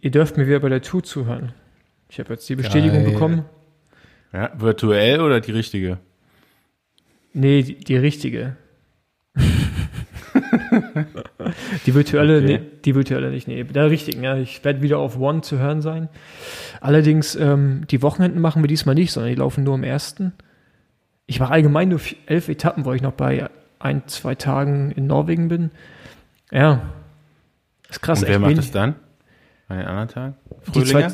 ihr dürft mir wieder bei der Tour zuhören. Ich habe jetzt die Bestätigung Geil. bekommen. Ja, virtuell oder die richtige? Nee, die, die richtige. Die virtuelle, Okay. nee, die virtuelle nicht, nee, der richtigen, ja. Ich werde wieder auf One zu hören sein. Allerdings, ähm, die Wochenenden machen wir diesmal nicht, sondern die laufen nur am ersten. Ich mache allgemein nur elf Etappen, weil ich noch bei ein, zwei Tagen in Norwegen bin. Ja. Ist krass, Und wer macht das dann? An den anderen Tagen? Frühlinger?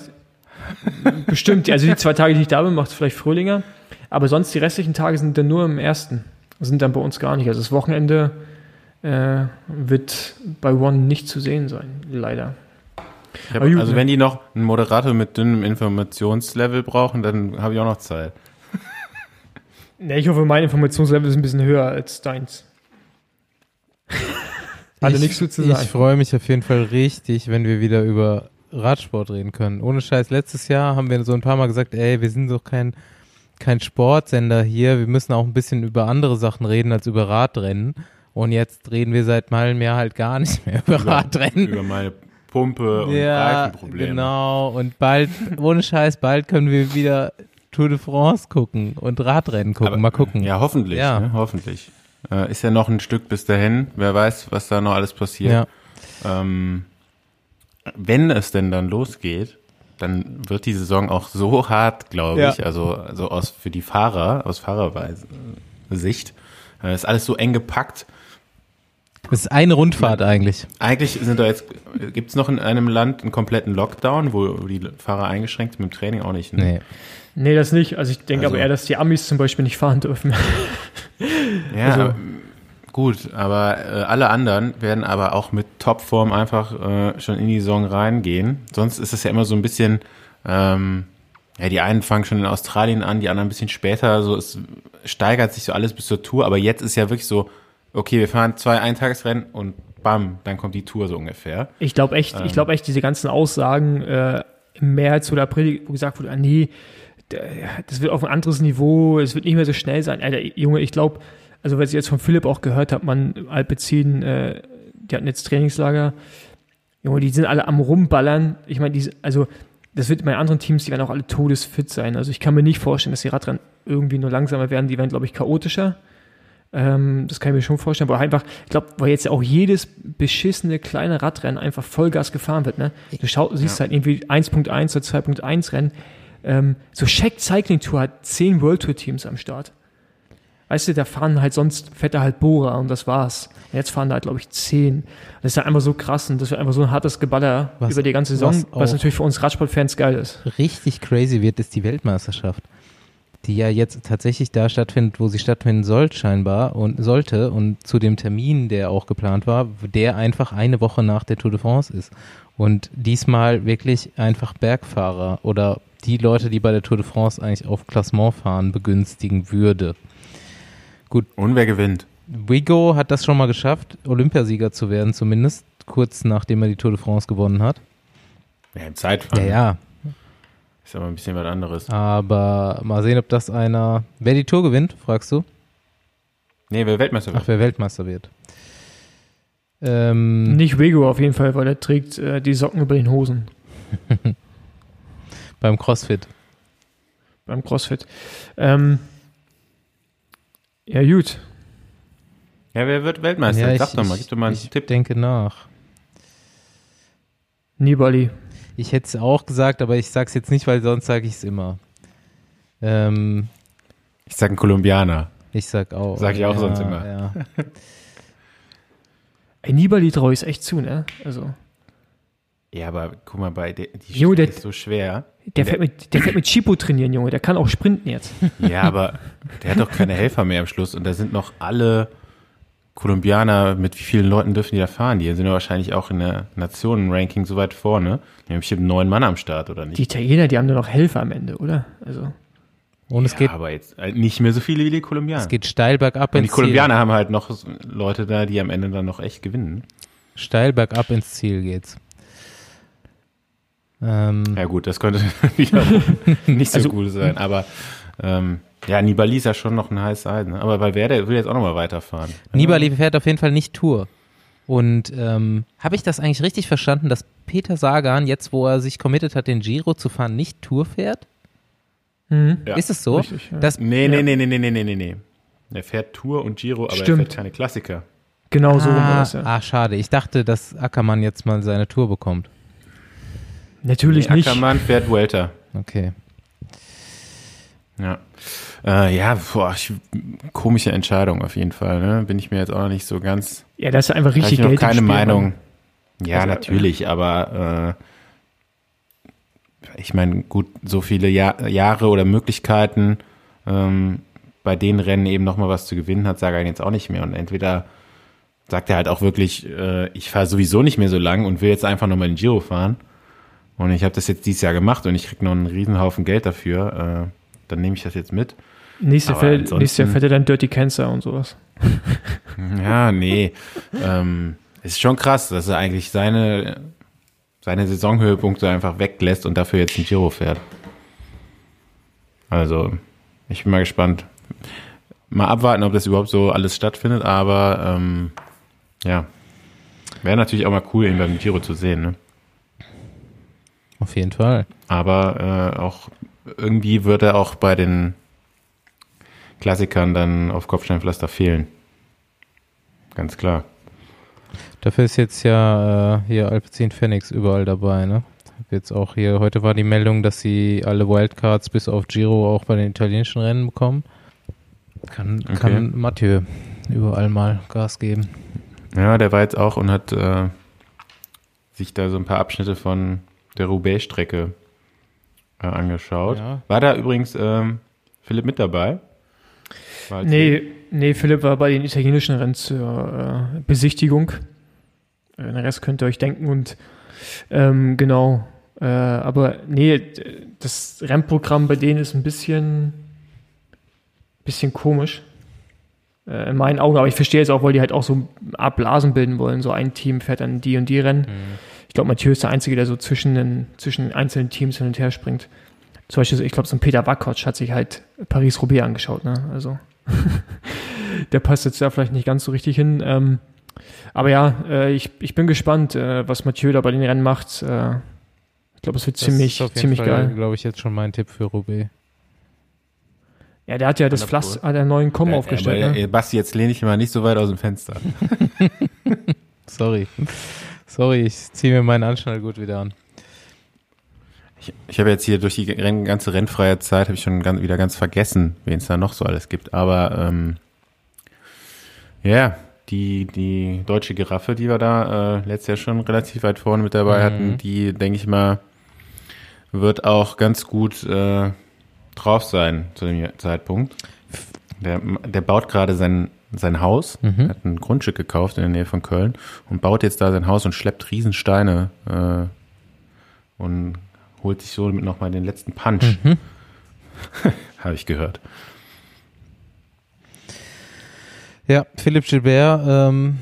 bestimmt, also die zwei Tage, die ich da bin, macht es vielleicht Fröhlinger. Aber sonst die restlichen Tage sind dann nur im ersten. Sind dann bei uns gar nicht. Also das Wochenende äh, wird bei One nicht zu sehen sein, leider. Hab, gut, also ne? wenn die noch einen Moderator mit dünnem Informationslevel brauchen, dann habe ich auch noch Zeit. Ja, ich hoffe, mein Informationslevel ist ein bisschen höher als deins. Hatte nichts zu zu Ich sagen. freue mich auf jeden Fall richtig, wenn wir wieder über Radsport reden können. Ohne Scheiß, letztes Jahr haben wir so ein paar Mal gesagt, ey, wir sind doch kein, kein Sportsender hier, wir müssen auch ein bisschen über andere Sachen reden als über Radrennen. Und jetzt reden wir seit mal mehr halt gar nicht mehr über, Radrennen. Über meine Pumpe und ja, Reifenprobleme. genau. Und bald, ohne Scheiß, bald können wir wieder Tour de France gucken und Radrennen gucken. Aber- Mal gucken. Ja, hoffentlich. Ja. Ne? Hoffentlich. Äh, ist ja noch ein Stück bis dahin. Wer weiß, was da noch alles passiert. ja. Ähm, wenn es denn dann losgeht, dann wird die Saison auch so hart, glaube Ja. ich, also, also aus, für die Fahrer, aus Fahrersicht, äh, ist alles so eng gepackt. Das ist eine Rundfahrt eigentlich. Eigentlich sind da jetzt, gibt es noch in einem Land einen kompletten Lockdown, wo die Fahrer eingeschränkt sind mit dem Training auch nicht. Ne? Nee. Nee, das nicht. Also ich denke Also- aber eher, dass die Amis zum Beispiel nicht fahren dürfen. Ja, Also- gut, aber äh, alle anderen werden aber auch mit Topform einfach äh, schon in die Saison reingehen. Sonst ist es ja immer so ein bisschen, ähm, ja, die einen fangen schon in Australien an, die anderen ein bisschen später. So, es steigert sich so alles bis zur Tour, aber jetzt ist ja wirklich so, okay, wir fahren zwei Eintagesrennen und bam, dann kommt die Tour so ungefähr. Ich glaube echt, ich glaube echt, diese ganzen Aussagen äh, im März oder April, wo gesagt wurde, ah, nee, das wird auf ein anderes Niveau, es wird nicht mehr so schnell sein. Alter, Junge, ich glaube, also was ich jetzt von Philipp auch gehört habe, man Alpecin, äh, die hatten jetzt Trainingslager, Junge, die sind alle am rumballern. Ich meine, also das wird bei anderen Teams, die werden auch alle todesfit sein. Also ich kann mir nicht vorstellen, dass die Radrennen irgendwie nur langsamer werden, die werden, glaube ich, chaotischer. Ähm, das kann ich mir schon vorstellen, aber einfach, ich glaube, weil jetzt ja auch jedes beschissene kleine Radrennen einfach Vollgas gefahren wird, ne? Du schau, siehst halt irgendwie 1.1 oder 2.1 Rennen. Ähm, so Check Cycling Tour hat zehn World Tour Teams am Start. Weißt du, da fahren halt sonst fährt da halt Bora und das war's. Und jetzt fahren da halt, glaube ich, zehn. Das ist ja einfach so krass und das wird einfach so ein hartes Geballer Was- über die ganze Saison, was was, natürlich für uns Radsportfans geil ist. Richtig crazy wird, ist die Weltmeisterschaft. Die ja jetzt tatsächlich da stattfindet, wo sie stattfinden soll, scheinbar und sollte und zu dem Termin, der auch geplant war, der einfach eine Woche nach der Tour de France ist. Und diesmal wirklich einfach Bergfahrer oder die Leute, die bei der Tour de France eigentlich auf Klassement fahren, begünstigen würde. Und wer gewinnt? Wigo hat das schon mal geschafft, Olympiasieger zu werden, zumindest kurz nachdem er die Tour de France gewonnen hat. Ja, im Zeitfahren. Ja, ja. Ist aber ein bisschen was anderes. Aber mal sehen, ob das einer. Wer die Tour gewinnt, fragst du? Nee, wer Weltmeister wird. Ach, wer Weltmeister wird. Ähm, Nicht Wego auf jeden Fall, weil er trägt äh, die Socken über den Hosen beim CrossFit. beim CrossFit. Ähm, ja, gut. Ja, wer wird Weltmeister? ja, Sag ich, doch mal, ich, gib doch mal einen ich Tipp. denke nach. Nibali. Ich hätte es auch gesagt, aber ich sag's jetzt nicht, weil sonst sage ich es immer. Ähm, Ich sag einen Kolumbianer. ich sag auch. Sag ich auch ja, sonst immer. Ja. Ey, Nibali traue ich echt zu, ne? Also, Ja, aber guck mal, bei der, die Jo, Strecke der- ist so schwer. der fährt mit, der fährt mit Chipo trainieren, Junge. Der kann auch sprinten jetzt. Ja, aber der hat doch keine Helfer mehr am Schluss und da sind noch alle Kolumbianer, mit wie vielen Leuten dürfen die da fahren? Die sind ja wahrscheinlich auch in der Nationenranking so weit vorne. Die haben bestimmt neun Mann am Start, oder nicht? Die Italiener, die haben nur noch Helfer am Ende, oder? Also, Und es ja, geht, aber jetzt äh, nicht mehr so viele wie die Kolumbianer. es geht steil bergab und die ins Ziel. Kolumbianer haben halt noch Leute da, die am Ende dann noch echt gewinnen. Steil bergab ins Ziel geht's. Ähm, Ja gut, das könnte nicht so Also- gut sein, aber ähm, ja, Nibali ist ja schon noch ein heißes Eisen. Ne? Aber bei Werder will jetzt auch nochmal weiterfahren. Nibali fährt auf jeden Fall nicht Tour. Und ähm, habe ich das eigentlich richtig verstanden, dass Peter Sagan jetzt, wo er sich committed hat, den Giro zu fahren, nicht Tour fährt? Mhm. Ja, ist es so? Richtig, ja. dass, nee, nee, ja. nee, nee, nee, nee, nee, nee. Er fährt Tour und Giro, aber Stimmt. er fährt keine Klassiker. Genau ah, so war das, ja. Ah, schade. Ich dachte, dass Ackermann jetzt mal seine Tour bekommt. Natürlich nee, nicht. Ackermann fährt Welter. Okay. Ja. Äh, ja, boah, ich, komische Entscheidung auf jeden Fall. Ne? Bin ich mir jetzt auch nicht so ganz. Ja, da ist einfach richtig ich noch Geld keine Spiel, Meinung. Mann. Ja, Also, natürlich, aber äh, ich meine, gut, so viele Jahr, Jahre oder Möglichkeiten, ähm, bei den Rennen eben nochmal was zu gewinnen hat, sage ich jetzt auch nicht mehr. Und entweder sagt er halt auch wirklich, äh, ich fahre sowieso nicht mehr so lang und will jetzt einfach nochmal den Giro fahren. Und ich habe das jetzt dieses Jahr gemacht und ich krieg noch einen Riesenhaufen Geld dafür. Äh, dann nehme ich das jetzt mit. Nächstes Jahr, ansonsten- nächstes Jahr fährt er dann Dirty Cancer und sowas. Ja, nee. ähm, es ist schon krass, dass er eigentlich seine, seine Saisonhöhepunkte einfach weglässt und dafür jetzt ein Giro fährt. Also, ich bin mal gespannt. Mal abwarten, ob das überhaupt so alles stattfindet, aber ähm, ja. Wäre natürlich auch mal cool, ihn beim Giro zu sehen, ne? Auf jeden Fall. Aber äh, auch irgendwie wird er auch bei den Klassikern dann auf Kopfsteinpflaster fehlen. Ganz klar. Dafür ist jetzt ja äh, hier Alpecin Phoenix überall dabei, ne? Jetzt auch hier, heute war die Meldung, dass sie alle Wildcards bis auf Giro auch bei den italienischen Rennen bekommen. Kann, Okay. kann Mathieu überall mal Gas geben. Ja, der war jetzt auch und hat äh, sich da so ein paar Abschnitte von der Roubaix-Strecke äh, angeschaut. Ja. War da übrigens ähm, Philipp mit dabei? Nee, nee, Philipp war bei den italienischen Rennen zur äh, Besichtigung. Äh, Den Rest könnt ihr euch denken und ähm, genau. Äh, aber nee, das Rennprogramm bei denen ist ein bisschen, bisschen komisch. Äh, in meinen Augen, aber ich verstehe jetzt auch, weil die halt auch so Blasen bilden wollen. So ein Team fährt dann die und die Rennen. Ich glaube, Mathieu ist der Einzige, der so zwischen den, zwischen einzelnen Teams hin und her springt. Zum Beispiel, so, ich glaube, so ein Peter Wackotsch hat sich halt Paris-Roubaix angeschaut, ne? Also, der passt jetzt da vielleicht nicht ganz so richtig hin. Ähm, aber ja, äh, ich, ich bin gespannt, äh, was Mathieu da bei den Rennen macht. Äh, ich glaube, es wird ziemlich, ziemlich geil. glaube ich, jetzt schon mein Tipp für Roubaix. Ja, der hat ja das 100 Pflaster, hat einen neuen Kommen Äh, aufgestellt. aber, ne? äh, Basti, jetzt lehne ich mal nicht so weit aus dem Fenster. Sorry. Sorry, ich ziehe mir meinen Anschnall gut wieder an. Ich, ich habe jetzt hier durch die ganze rennfreie Zeit habe ich schon ganz, wieder ganz vergessen, wen es da noch so alles gibt. Aber ähm, ja, die, die deutsche Giraffe, die wir da äh, letztes Jahr schon relativ weit vorne mit dabei Mhm. hatten, die, denke ich mal, wird auch ganz gut äh, drauf sein zu dem Zeitpunkt. Der, der baut gerade sein, sein Haus, Mhm. hat ein Grundstück gekauft in der Nähe von Köln und baut jetzt da sein Haus und schleppt Riesensteine äh, und holt sich so mit nochmal den letzten Punch. Mhm. Habe ich gehört. Ja, Philipp Gilbert, ähm,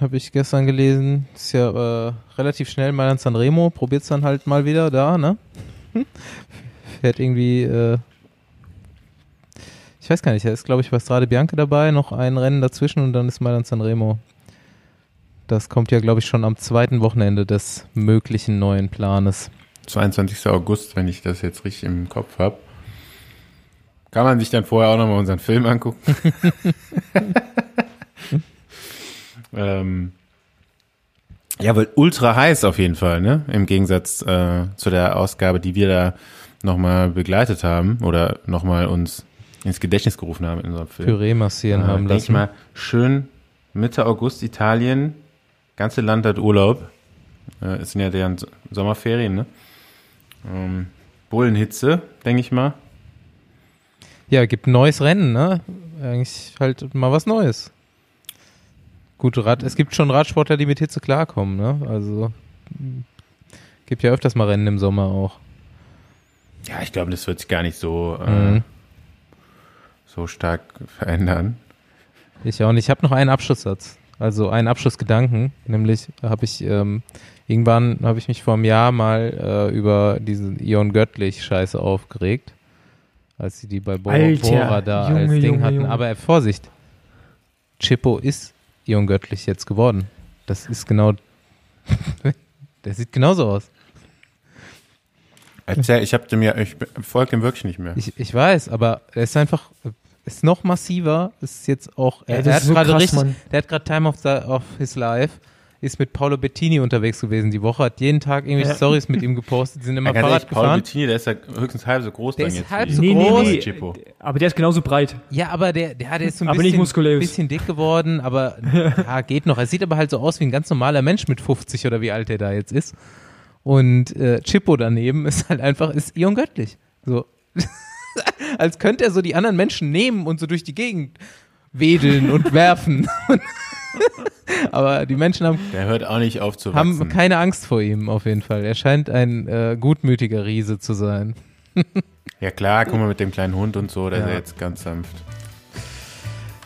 habe ich gestern gelesen, ist ja äh, relativ schnell mal in Sanremo, probiert's dann halt mal wieder da, ne? Fährt irgendwie, äh, ich weiß gar nicht, da ist glaube ich bei Strade Bianca dabei, noch ein Rennen dazwischen und dann ist Mailand Sanremo. Das kommt ja glaube ich schon am zweiten Wochenende des möglichen neuen Planes. 22. August, wenn ich das jetzt richtig im Kopf habe. Kann man sich dann vorher auch nochmal unseren Film angucken. ähm, ja, weil ultra heiß auf jeden Fall, ne? Im Gegensatz äh, zu der Ausgabe, die wir da nochmal begleitet haben oder nochmal uns ins Gedächtnis gerufen haben in unserem Film. Püree massieren haben Äh, denk ich lassen. mal, schön Mitte August Italien, ganze Land hat Urlaub. Äh, es sind ja deren Sommerferien, ne? Ähm, Bullenhitze, denke ich mal. Ja, gibt ein neues Rennen, ne? Eigentlich halt mal was Neues. Gut, Rad, es gibt schon Radsportler, die mit Hitze klarkommen, ne? Also gibt ja öfters mal Rennen im Sommer auch. Ja, ich glaube, das wird sich gar nicht so, äh, Mhm. So stark verändern. Ich auch nicht. Ich habe noch einen Abschlusssatz, also einen Abschlussgedanken, nämlich habe ich ähm, irgendwann habe ich mich vor einem Jahr mal äh, über diesen Ion Göttlich Scheiße aufgeregt, als sie die bei Bo Alter, Bora da Junge, als Ding Junge, hatten. Junge. Aber äh, Vorsicht, Chippo ist Ion Göttlich jetzt geworden. Das ist genau, der sieht genauso aus. Erzähl, ich habe dem ja, ich folge dem wirklich nicht mehr. Ich, ich weiß, aber er ist einfach, ist noch massiver, ist jetzt auch, Ja, er, das er ist hat so gerade krass, richtig, Mann. der hat gerade Time of, the, of his life, ist mit Paolo Bettini unterwegs gewesen die Woche, hat jeden Tag irgendwelche Ja. Stories mit ihm gepostet, die sind immer Ja, Fahrrad ehrlich, gefahren. Bettini, der ist ja höchstens halb so groß Der dann ist jetzt. halb so nee, groß. nee, nee. Chippo. Aber der ist genauso breit. Ja, aber der, der, der ist so ein bisschen, bisschen dick geworden, aber ja, geht noch. Er sieht aber halt so aus wie ein ganz normaler Mensch mit 50 oder wie alt er da jetzt ist. Und äh, Chippo daneben ist halt einfach, ist Ion Göttlich. So. Als könnte er so die anderen Menschen nehmen und so durch die Gegend wedeln und werfen. aber die Menschen haben, Der hört auch nicht auf zu haben keine Angst vor ihm auf jeden Fall. Er scheint ein äh, gutmütiger Riese zu sein. Ja klar, guck mal mit dem kleinen Hund und so, der ist Ja. ja jetzt ganz sanft.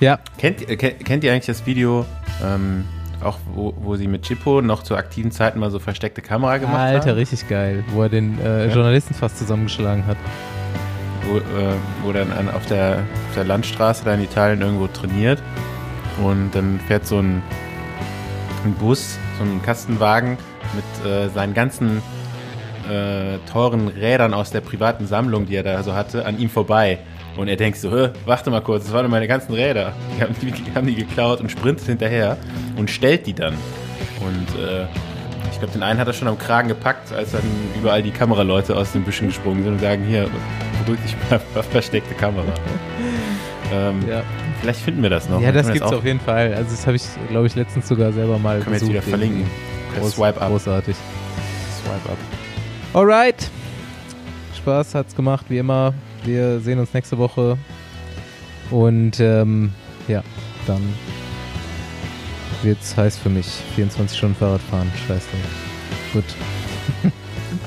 Ja, Kennt, äh, kennt, ihr eigentlich das Video, ähm, auch wo, wo sie mit Chippo noch zu aktiven Zeiten mal so versteckte Kamera gemacht Alter, haben? richtig geil, wo er den äh, Ja. Journalisten fast zusammengeschlagen hat. Wo, äh, wo dann an, auf, der, auf der Landstraße da in Italien irgendwo trainiert und dann fährt so ein, ein Bus, so ein Kastenwagen mit äh, seinen ganzen äh, teuren Rädern aus der privaten Sammlung, die er da so hatte, an ihm vorbei. Und er denkt so, warte mal kurz, das waren meine ganzen Räder. Die haben die, die haben die geklaut und sprintet hinterher und stellt die dann. Und äh, glaube, den einen hat er schon am Kragen gepackt, als dann überall die Kameraleute aus den Büschen gesprungen sind und sagen, hier, beruhig dich mal, versteckte Kamera. ähm, Ja, Vielleicht finden wir das noch. ja das gibt's auch- auf jeden Fall. Also das habe ich, glaube ich, letztens sogar selber mal Können wir jetzt besucht. wieder verlinken. Groß, Swipe up. Großartig. Swipe up. Alright. Spaß hat's gemacht, wie immer. Wir sehen uns nächste Woche. Und ähm, ja, dann wird's heiß für mich. 24 Stunden Fahrrad fahren. Scheiß drauf. Gut.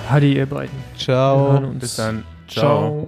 Hadi, ihr beiden. Ciao. Bis dann. Ciao. Ciao.